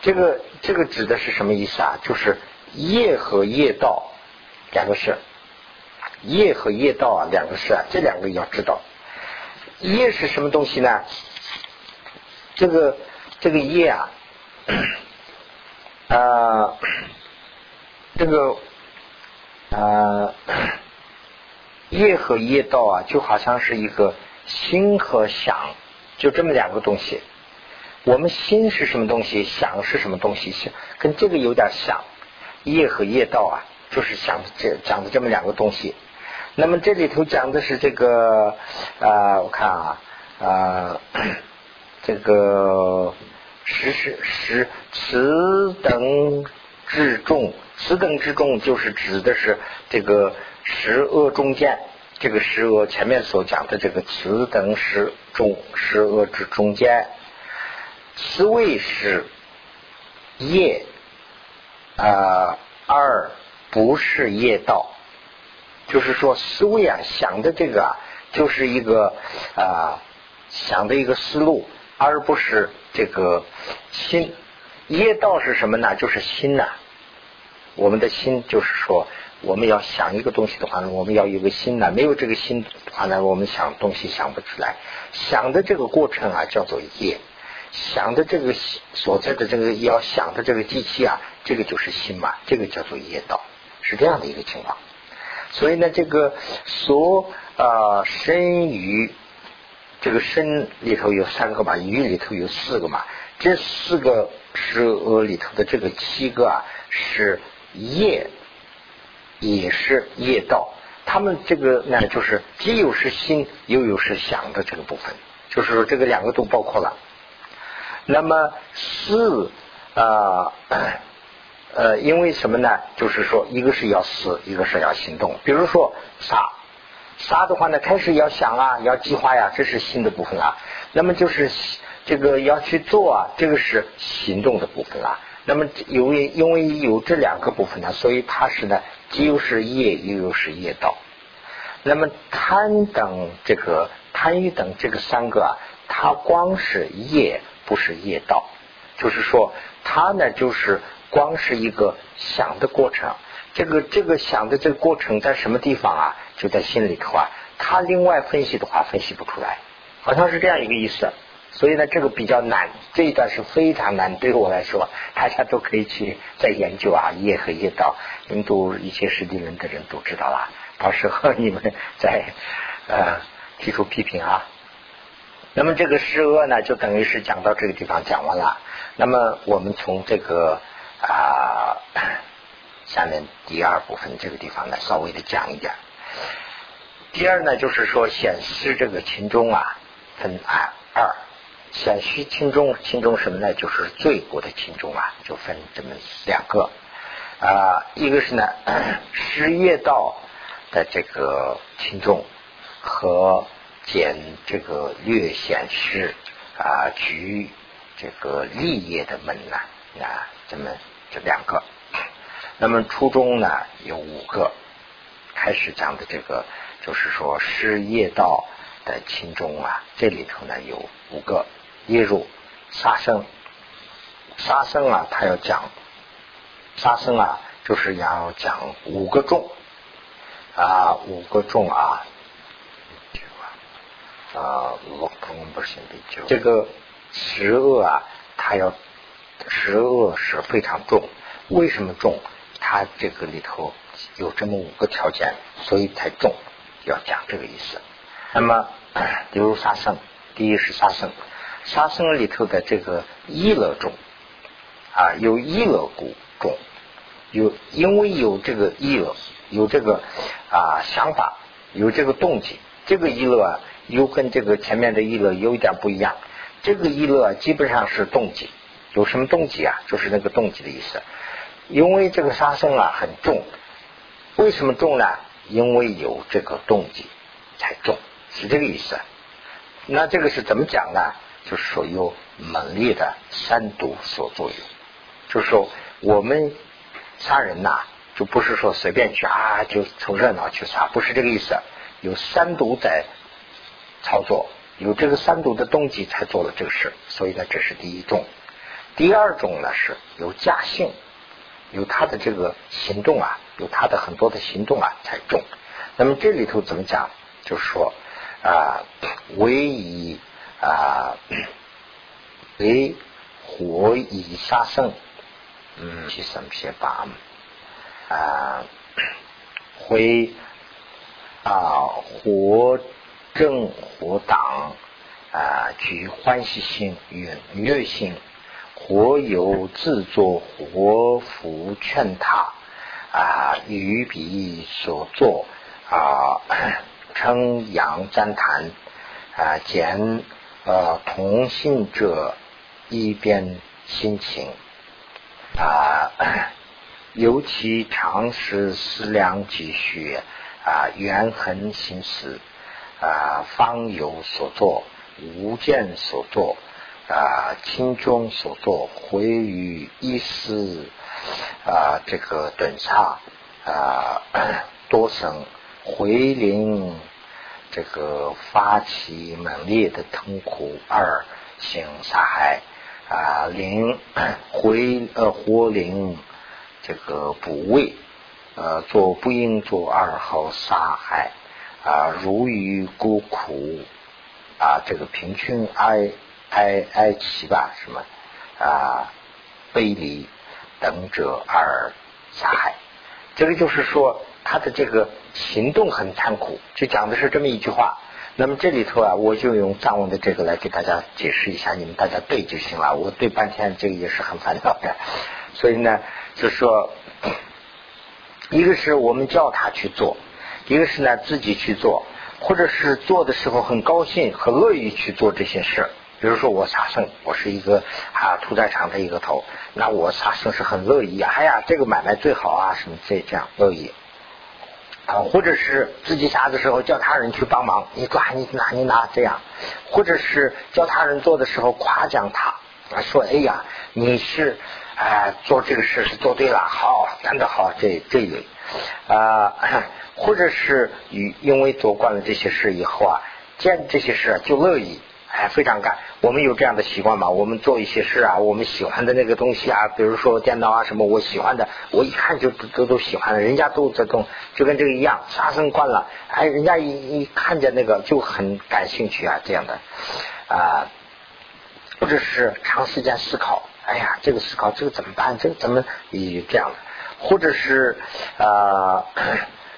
这个这个指的是什么意思啊？就是。业和业道两个事，业和业道啊两个事啊，这两个要知道。业是什么东西呢？这个这个业啊，啊，这个啊，业和业道啊，就好像是一个心和想，就这么两个东西。我们心是什么东西？想是什么东西？想跟这个有点像。业和业道啊，就是讲这讲的这么两个东西。那么这里头讲的是这个啊，我看啊啊，这个十是十此等之重，此等之重就是指的是这个十恶中间，这个十恶前面所讲的这个此等十众十恶之中间，此谓是业。啊，二不是业道，就是说思维啊想的这个啊就是一个啊想的一个思路，而不是这个心。业道是什么呢？就是心呐。我们的心就是说，我们要想一个东西的话呢，我们要有个心呐。没有这个心的话呢，我们想东西想不出来。想的这个过程啊，叫做业。想的这个所在的这个要想的这个机器啊，这个就是心嘛，这个叫做业道，是这样的一个情况。所以呢，这个所啊身于，这个身里头有三个嘛，语里头有四个嘛，这四个。十恶里头的这个七个啊，是业，也是业道。他们这个呢，就是既有是心，又有是想的这个部分，就是说这个两个都包括了。那么思啊呃，因为什么呢？就是说，一个是要思，一个是要行动。比如说杀杀的话呢，开始要想啊，要计划呀，这是心的部分啊。那么就是。这个要去做啊，这个是行动的部分啊。那么因为因为有这两个部分呢，所以它是呢，既又是业，又又是业道。那么贪等这个贪欲等这个三个啊，它光是业，不是业道。就是说，它呢就是光是一个想的过程。这个这个想的这个过程在什么地方啊？就在心里头啊。它另外分析的话，分析不出来，好像是这样一个意思。所以呢，这个比较难，这一段是非常难。对我来说，大家都可以去再研究啊，业和业道。印度一些实地人的人都知道了，到时候你们再呃提出批评啊。那么这个施恶呢，就等于是讲到这个地方讲完了。那么我们从这个啊 下面第二部分这个地方呢，稍微的讲一点。第二呢，就是说显示这个秦钟啊，分二二。显虚轻重，轻重什么呢？就是罪过的轻重啊，就分这么两个啊，一个是呢 失业道的这个轻重和减这个略显示啊举这个立业的门呐啊，这么这两个。那么初中呢有五个，开始讲的这个就是说失业道的轻重啊，这里头呢有五个。列入杀生，杀生啊，他要讲杀生啊，就是要讲五个重啊，五个重啊，啊这个十恶啊，他要十恶是非常重，为什么重？他这个里头有这么五个条件，所以才重，要讲这个意思。那么，比如杀生，第一是杀生。杀生里头的这个意乐重啊，有意乐故重，有因为有这个意乐，有这个啊想法，有这个动机，这个意乐啊，又跟这个前面的意乐有一点不一样。这个意乐基本上是动机，有什么动机啊？就是那个动机的意思。因为这个杀生啊很重，为什么重呢？因为有这个动机才重，是这个意思。那这个是怎么讲呢？就是说有猛烈的三毒所作用，就是说我们杀人呐，就不是说随便去啊，就凑热闹去杀，不是这个意思。有三毒在操作，有这个三毒的动机才做了这个事，所以呢，这是第一种。第二种呢是有假性，有他的这个行动啊，有他的很多的行动啊才重。那么这里头怎么讲？就是说啊，唯以。啊，为火以杀生，嗯，其什么些法啊？会啊，火正火挡啊，举欢喜心与虐心，或有自作活福劝他啊，与彼所作啊，称扬赞叹啊，简。呃，同性者一边心情啊，尤其常识思量几许啊，缘痕心思啊，方有所作，无见所作啊，轻中所作，回于一丝啊，这个顿刹啊，多生回灵这个发起猛烈的痛苦，二行杀害啊，灵回呃活灵这个补位呃做不应做二号杀害啊，如于孤苦啊，这个平均哀哀哀戚吧什么啊，悲离等者而杀害，这个就是说。他的这个行动很残酷，就讲的是这么一句话。那么这里头啊，我就用藏文的这个来给大家解释一下，你们大家对就行了。我对半天这个也是很烦恼的，所以呢，就说 一个是我们叫他去做，一个是呢自己去做，或者是做的时候很高兴、很乐意去做这些事。比如说我杀生，我是一个啊屠宰场的一个头，那我杀生是很乐意啊。哎呀，这个买卖最好啊，什么这这样乐意。啊，或者是自己杀的时候叫他人去帮忙，你抓你拿你拿这样，或者是叫他人做的时候夸奖他，说哎呀你是哎做这个事是做对了，好干得好这这一类啊，或者是与因为做惯了这些事以后啊，见这些事就乐意。哎，非常干。我们有这样的习惯嘛？我们做一些事啊，我们喜欢的那个东西啊，比如说电脑啊什么，我喜欢的，我一看就都都喜欢了。人家都在动，就跟这个一样，杀生惯了，哎，人家一一看见那个就很感兴趣啊，这样的啊，或者是长时间思考，哎呀，这个思考这个怎么办？这个怎么以这样的？或者是啊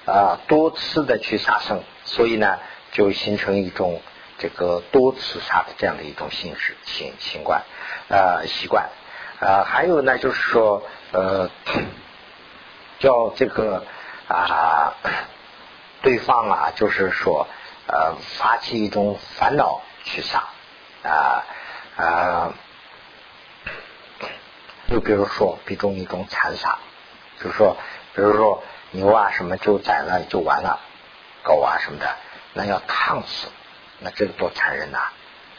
啊 多次的去杀生，所以呢，就形成一种。这个多次杀的这样的一种形式、习习惯、呃习惯，呃还有呢，就是说呃 叫这个啊对方啊，就是说呃发起一种烦恼去杀啊啊，就比如说比中一种残杀，就是说比如说牛啊什么就宰了就完了，狗啊什么的，那要烫死。那这个多残忍呐！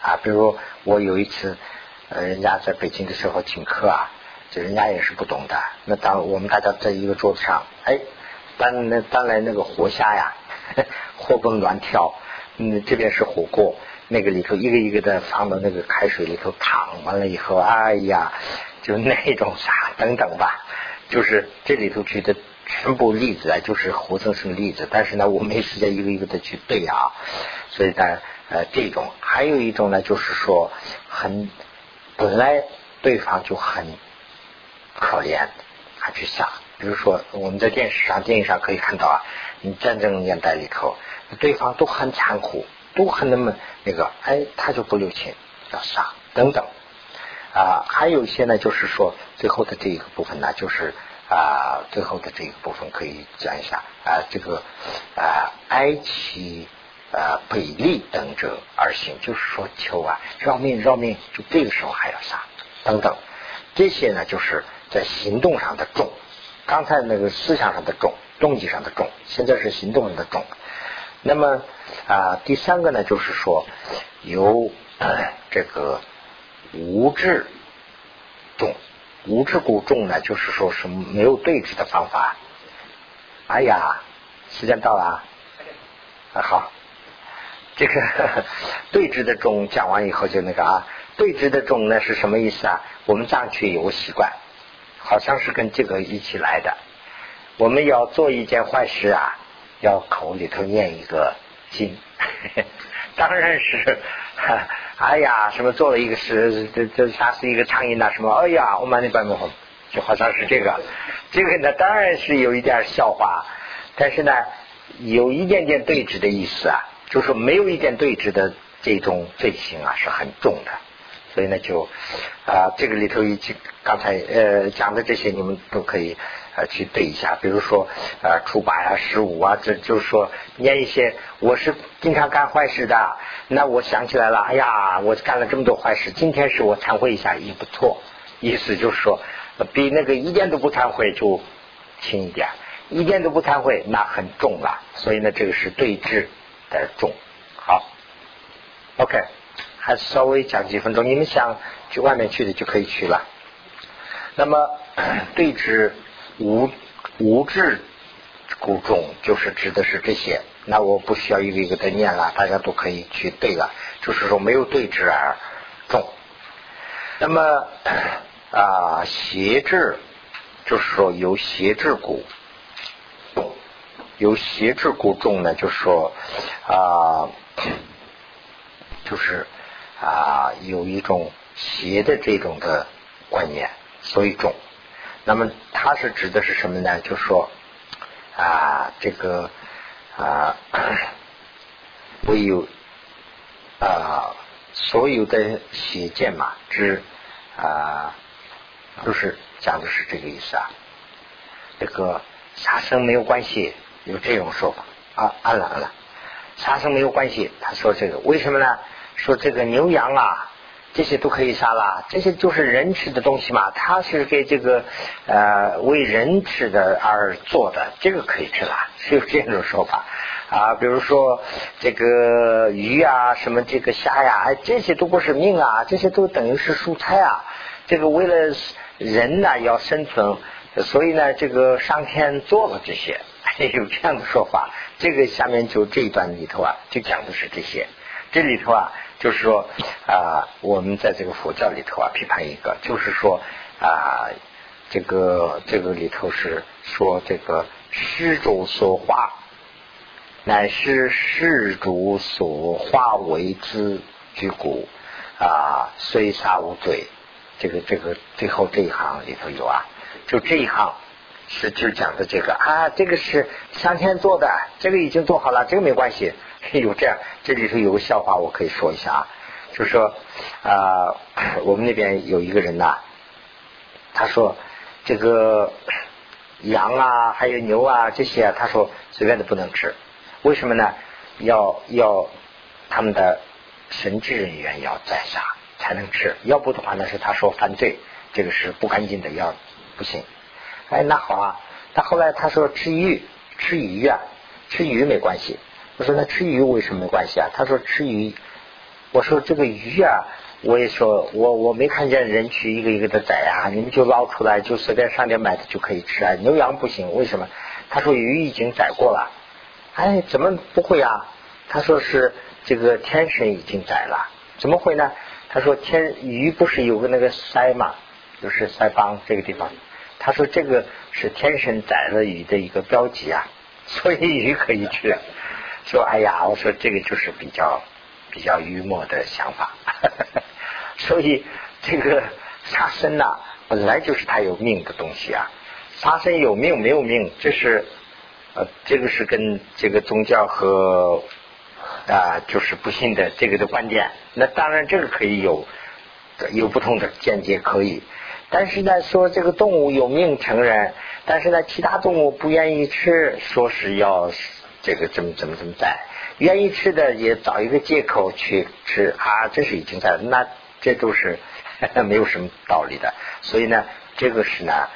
啊，比如我有一次，呃，人家在北京的时候请客啊，就人家也是不懂的。那当我们大家在一个桌子上，哎，搬那搬来那个活虾呀，活蹦乱跳，嗯，这边是火锅，那个里头一个一个的放到那个开水里头烫，完了以后，哎呀，就那种啥等等吧，就是这里头举的全部例子啊，就是活生生例子。但是呢，我没时间一个一个的去对啊，所以呢。呃，这种还有一种呢，就是说很本来对方就很可怜，还去杀。比如说我们在电视上、电影上可以看到啊，你战争年代里头，对方都很残酷，都很那么那个，哎，他就不留情，要杀等等啊。还有一些呢，就是说最后的这一个部分呢，就是啊，最后的这个部分可以讲一下啊，这个啊，埃及。呃，北利等者而行，就是说求啊，饶命饶命，就这个时候还要杀，等等，这些呢，就是在行动上的重，刚才那个思想上的重，动机上的重，现在是行动上的重。那么啊，第三个呢，就是说由这个无智重，无智故重呢，就是说是没有对峙的方法。哎呀，时间到了啊，好。这个 对峙的中讲完以后就那个啊，对峙的中呢是什么意思啊？我们藏区有个习惯，好像是跟这个一起来的。我们要做一件坏事啊，要口里头念一个经，当然是，哎呀，什么做了一个事，这这杀死一个苍蝇呐，什么，哎呀，我满你半红，就好像是这个，这个呢当然是有一点笑话，但是呢有一点点对峙的意思啊。就是没有一点对峙的这种罪行啊，是很重的。所以呢，就啊，这个里头一句刚才呃讲的这些，你们都可以呃去对一下。比如说呃初八呀、十五啊，这就是说念一些。我是经常干坏事的，那我想起来了，哎呀，我干了这么多坏事，今天是我忏悔一下也不错。意思就是说，比那个一点都不忏悔就轻一点，一点都不忏悔那很重了。所以呢，这个是对峙。重，好，OK，还是稍微讲几分钟。你们想去外面去的就可以去了。那么 对峙无无智故重，就是指的是这些那我不需要一个一个的念了，大家都可以去对了。就是说没有对治而重。那么啊，邪智就是说由邪智故由邪智故重呢，就是说啊，就是啊有一种邪的这种的观念，所以重。那么它是指的是什么呢？就是说啊这个。啊，唯有啊，所有的邪见嘛，之啊，都是讲的是这个意思啊。这个杀生没有关系，有这种说法啊。安了安了，杀生没有关系。他说这个为什么呢？说这个牛羊啊。这些都可以杀了，这些就是人吃的东西嘛，它是给这个呃为人吃的而做的，这个可以吃了，是有这种说法啊。比如说这个鱼啊，什么这个虾呀，哎，这些都不是命啊，这些都等于是蔬菜啊。这个为了人呢要生存，所以呢这个上天做了这些，有这样的说法。这个下面就这一段里头啊，就讲的是这些，这里头啊。就是说啊，我们在这个佛教里头啊，批判一个，就是说啊，这个这个里头是说这个施主所化，乃是施主所化为之居骨啊，虽杀无罪。这个这个最后这一行里头有啊，就这一行是就讲的这个啊，这个是上天做的，这个已经做好了，这个没关系。有这样，这里头有个笑话，我可以说一下啊，就是说啊，我们那边有一个人呐，他说这个羊啊，还有牛啊这些，他说随便都不能吃，为什么呢？要要他们的神职人员要宰杀才能吃，要不的话呢是他说犯罪，这个是不干净的，要不行。哎，那好啊，他后来他说吃鱼，吃鱼啊，吃鱼没关系。我说那吃鱼为什么没关系啊？他说吃鱼，我说这个鱼啊，我也说我我没看见人去一个一个的宰啊，你们就捞出来就随便上点买的就可以吃啊。牛羊不行，为什么？他说鱼已经宰过了，哎，怎么不会啊？他说是这个天神已经宰了，怎么会呢？他说天鱼不是有个那个腮嘛，就是腮帮这个地方，他说这个是天神宰了鱼的一个标记啊，所以鱼可以吃。说哎呀，我说这个就是比较比较幽默的想法，所以这个杀生呐，本来就是它有命的东西啊。杀生有命没有命，这是呃，这个是跟这个宗教和啊，就是不信的这个的观点。那当然这个可以有有不同的见解，可以。但是呢，说这个动物有命成人，但是呢，其他动物不愿意吃，说是要。这个怎么怎么怎么在？愿意吃的也找一个借口去吃啊，这是已经在，那这都是 没有什么道理的。所以呢，这个是呢，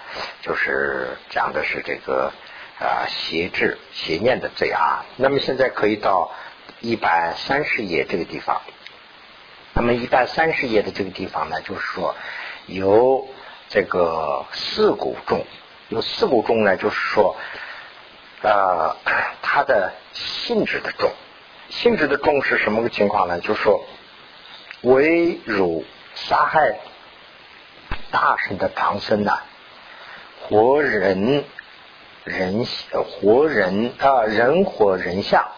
就是讲的是这个啊邪智邪念的罪啊。那么现在可以到一百三十页这个地方。那么一百三十页的这个地方呢，就是说有这个四股重，有四股重呢，就是说。呃，它的性质的重，性质的重是什么个情况呢？就是说，为辱杀害大圣的唐僧呐，活人人活人啊，人活人像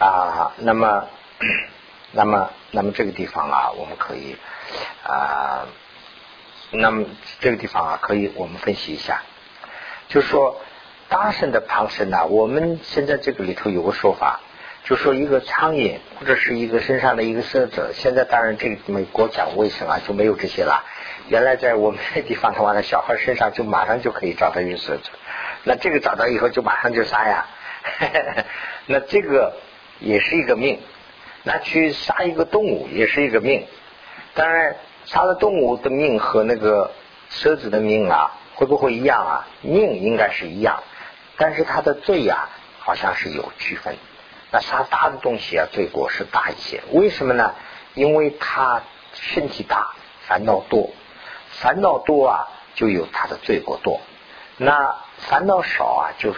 啊，那么 那么那么这个地方啊，我们可以啊，那么这个地方啊，可以我们分析一下，就是说。大圣的旁生呢？我们现在这个里头有个说法，就说一个苍蝇或者是一个身上的一个色子。现在当然这个美国讲卫生啊，就没有这些了。原来在我们那地方的话呢，小孩身上就马上就可以找到一个色子。那这个找到以后就马上就杀呀。那这个也是一个命。那去杀一个动物也是一个命。当然，杀了动物的命和那个蛇子的命啊，会不会一样啊？命应该是一样。但是他的罪呀，好像是有区分。那杀大的东西啊，罪过是大一些。为什么呢？因为他身体大，烦恼多，烦恼多啊，就有他的罪过多。那烦恼少啊，就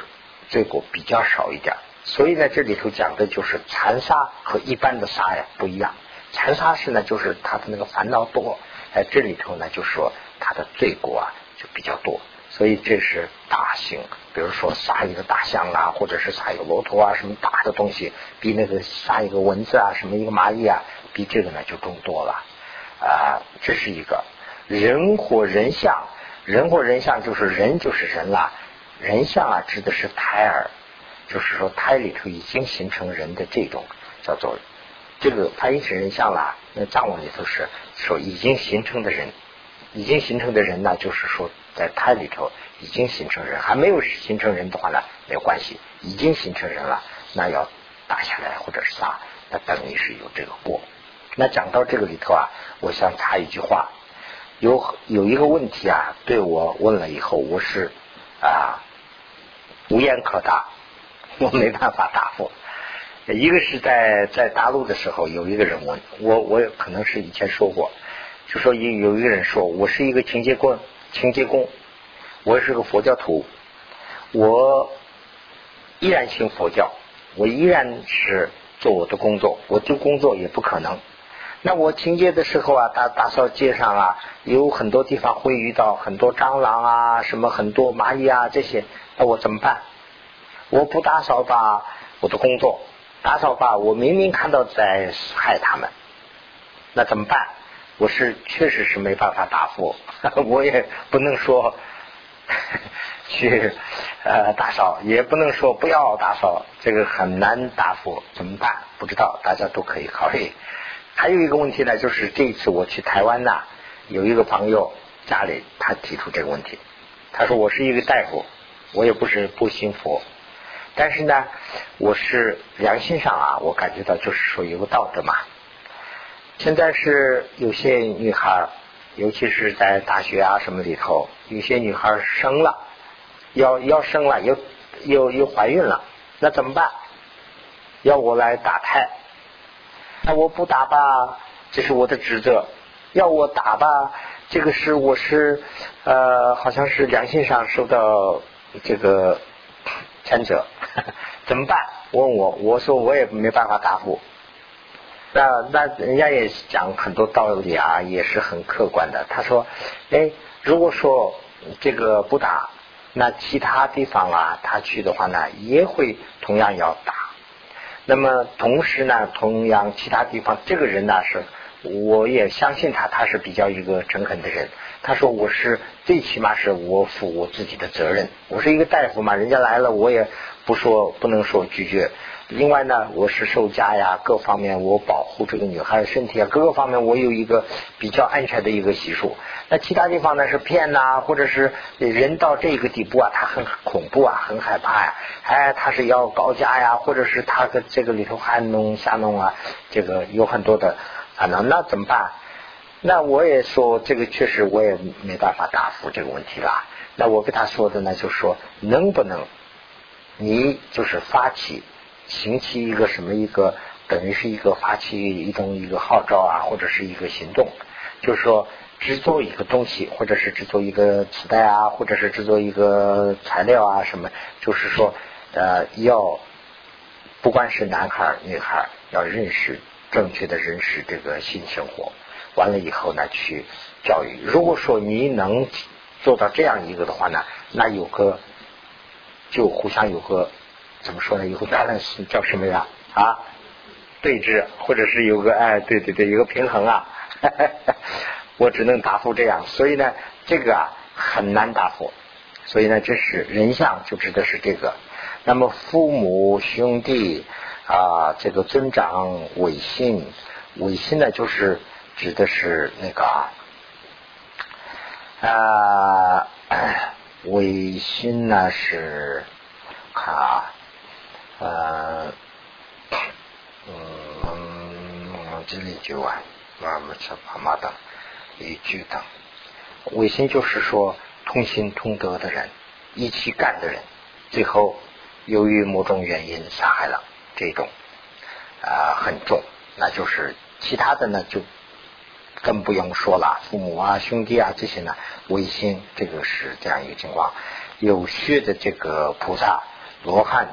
罪过比较少一点。所以呢，这里头讲的就是残杀和一般的杀呀不一样。残杀是呢，就是他的那个烦恼多，哎，这里头呢就说他的罪过啊就比较多。所以这是大型，比如说杀一个大象啊，或者是杀一个骆驼啊，什么大的东西，比那个杀一个蚊子啊，什么一个蚂蚁啊，比这个呢就重多了啊。这是一个人或人相，人或人相就是人就是人了，人相啊指的是胎儿，就是说胎里头已经形成人的这种叫做这个翻译成人像了，那藏文里头是说已经形成的人，已经形成的人呢，就是说。在胎里头已经形成人，还没有形成人的话呢，没有关系。已经形成人了，那要打下来或者是杀，那等于是有这个过。那讲到这个里头啊，我想插一句话，有有一个问题啊，对我问了以后，我是啊无言可答，我没办法答复。一个是在在大陆的时候，有一个人问我，我可能是以前说过，就说有有一个人说我是一个清洁工。清洁工，我是个佛教徒，我依然信佛教，我依然是做我的工作，我丢工作也不可能。那我清洁的时候啊，打打扫街上啊，有很多地方会遇到很多蟑螂啊，什么很多蚂蚁啊这些，那我怎么办？我不打扫吧，我的工作；打扫吧，我明明看到在害他们，那怎么办？我是确实是没办法答复，我也不能说 去呃打扫，也不能说不要打扫，这个很难答复，怎么办？不知道，大家都可以考虑。还有一个问题呢，就是这一次我去台湾呐，有一个朋友家里他提出这个问题，他说我是一个大夫，我也不是不信佛，但是呢，我是良心上啊，我感觉到就是说有个道德嘛。现在是有些女孩，尤其是在大学啊什么里头，有些女孩生了，要要生了，又又又怀孕了，那怎么办？要我来打胎？那我不打吧，这是我的职责；要我打吧，这个是我是呃，好像是良心上受到这个 谴责，怎么办？问我，我说我也没办法答复。那那人家也讲很多道理啊，也是很客观的。他说：“哎，如果说这个不打，那其他地方啊，他去的话呢，也会同样要打。那么同时呢，同样其他地方，这个人呢是，我也相信他，他是比较一个诚恳的人。他说我是最起码是我负我自己的责任，我是一个大夫嘛，人家来了，我也不说不能说拒绝。”另外呢，我是受家呀，各方面我保护这个女孩的身体啊，各个方面我有一个比较安全的一个习俗。那其他地方呢是骗呐，或者是人到这个地步啊，他很恐怖啊，很害怕呀，哎，他是要高价呀，或者是他的这个里头还弄瞎弄啊，这个有很多的反正那怎么办？那我也说这个确实我也没办法答复这个问题了。那我跟他说的呢，就是说能不能你就是发起。行起一个什么一个等于是一个发起一种一个号召啊，或者是一个行动，就是说制作一个东西，或者是制作一个磁带啊，或者是制作一个材料啊什么，就是说呃要不管是男孩女孩，要认识正确的认识这个性生活，完了以后呢去教育。如果说你能做到这样一个的话呢，那有个就互相有个。怎么说呢？以后当然是叫什么呀？啊，对峙，或者是有个哎，对对对，有个平衡啊。我只能答复这样，所以呢，这个啊很难答复。所以呢，这是人相，就指的是这个。那么父母兄弟啊，这个尊长违信，违信呢，就是指的是那个啊，违信呢是啊。呃，嗯，这里就啊，妈妈吃爸妈的一句的，违心就是说同心同德的人，一起干的人，最后由于某种原因杀害了，这种啊很重，那就是其他的呢就更不用说了，父母啊兄弟啊这些呢违心，这个是这样一个情况。有血的这个菩萨罗汉。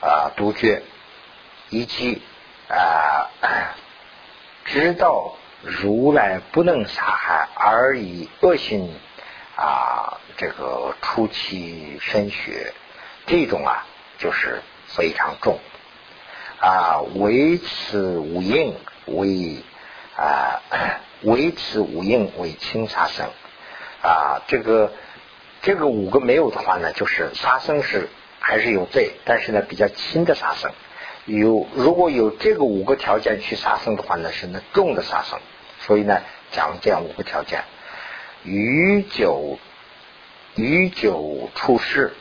啊独觉，以及啊知道如来不能杀害而以恶心啊这个出其身血，这种啊就是非常重啊为此无应为啊为此无应为轻杀生啊这个。这个五个没有的话呢，就是杀生是还是有罪，但是呢比较轻的杀生。有如果有这个五个条件去杀生的话呢，是那重的杀生。所以呢讲这样五个条件：于九于九出世，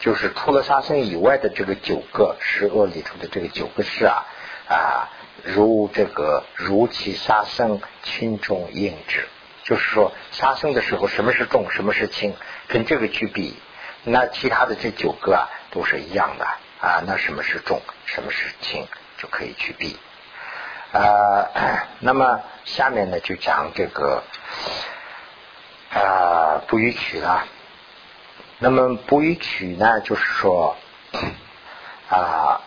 就是除了杀生以外的这个九个十恶里头的这个九个事啊啊，如这个如其杀生轻重应之。就是说，杀生的时候，什么是重，什么是轻，跟这个去比，那其他的这九个啊，都是一样的啊。那什么是重，什么是轻，就可以去比。啊，那么下面呢，就讲这个啊，不予取了。那么不予取呢，就是说 啊，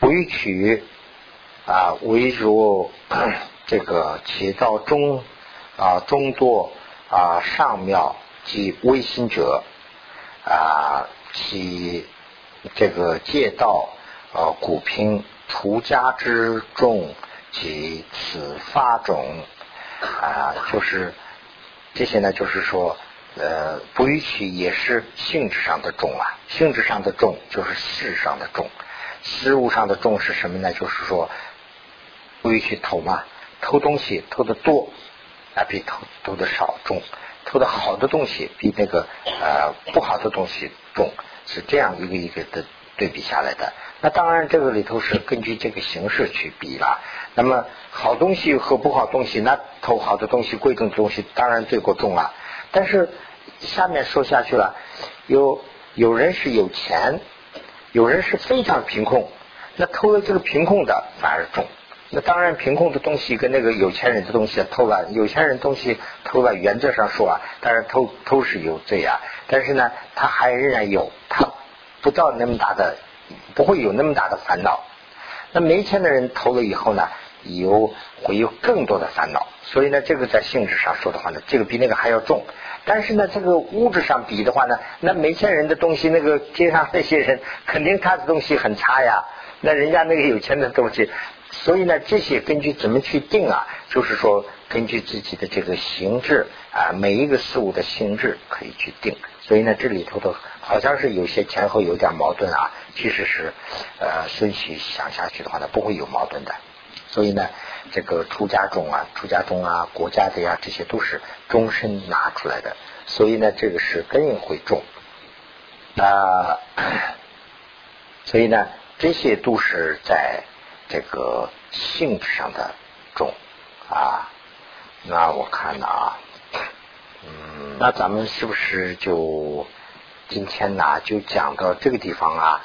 不予取啊，唯如 这个起到中。啊，众多啊，上妙及微心者啊，其这个借道呃，古拼出家之众及此发种啊，就是这些呢，就是说呃，不与取也是性质上的重啊，性质上的重就是事上的重，事物上的重是什么呢？就是说不与取偷嘛，偷东西偷的多。啊，比偷偷的少重，偷的好的东西比那个呃不好的东西重，是这样一个一个的对比下来的。那当然这个里头是根据这个形式去比了。那么好东西和不好东西，那偷好的东西、贵重的东西当然罪过重了。但是下面说下去了，有有人是有钱，有人是非常贫困，那偷了这个贫困的反而重。那当然，贫困的东西跟那个有钱人的东西偷了，有钱人东西偷了，原则上说啊，当然偷偷是有罪啊。但是呢，他还仍然有，他不到那么大的，不会有那么大的烦恼。那没钱的人偷了以后呢，有会有更多的烦恼。所以呢，这个在性质上说的话呢，这个比那个还要重。但是呢，这个物质上比的话呢，那没钱人的东西，那个街上那些人肯定他的东西很差呀。那人家那个有钱的东西。所以呢，这些根据怎么去定啊？就是说，根据自己的这个形制啊，每一个事物的性质可以去定。所以呢，这里头的好像是有些前后有点矛盾啊，其实是呃，顺序想下去的话呢，不会有矛盾的。所以呢，这个出家众啊、出家众啊、国家的呀，这些都是终身拿出来的。所以呢，这个是根会重啊。所以呢，这些都是在。这个性质上的重啊，那我看呢啊，嗯，那咱们是不是就今天呢就讲到这个地方啊？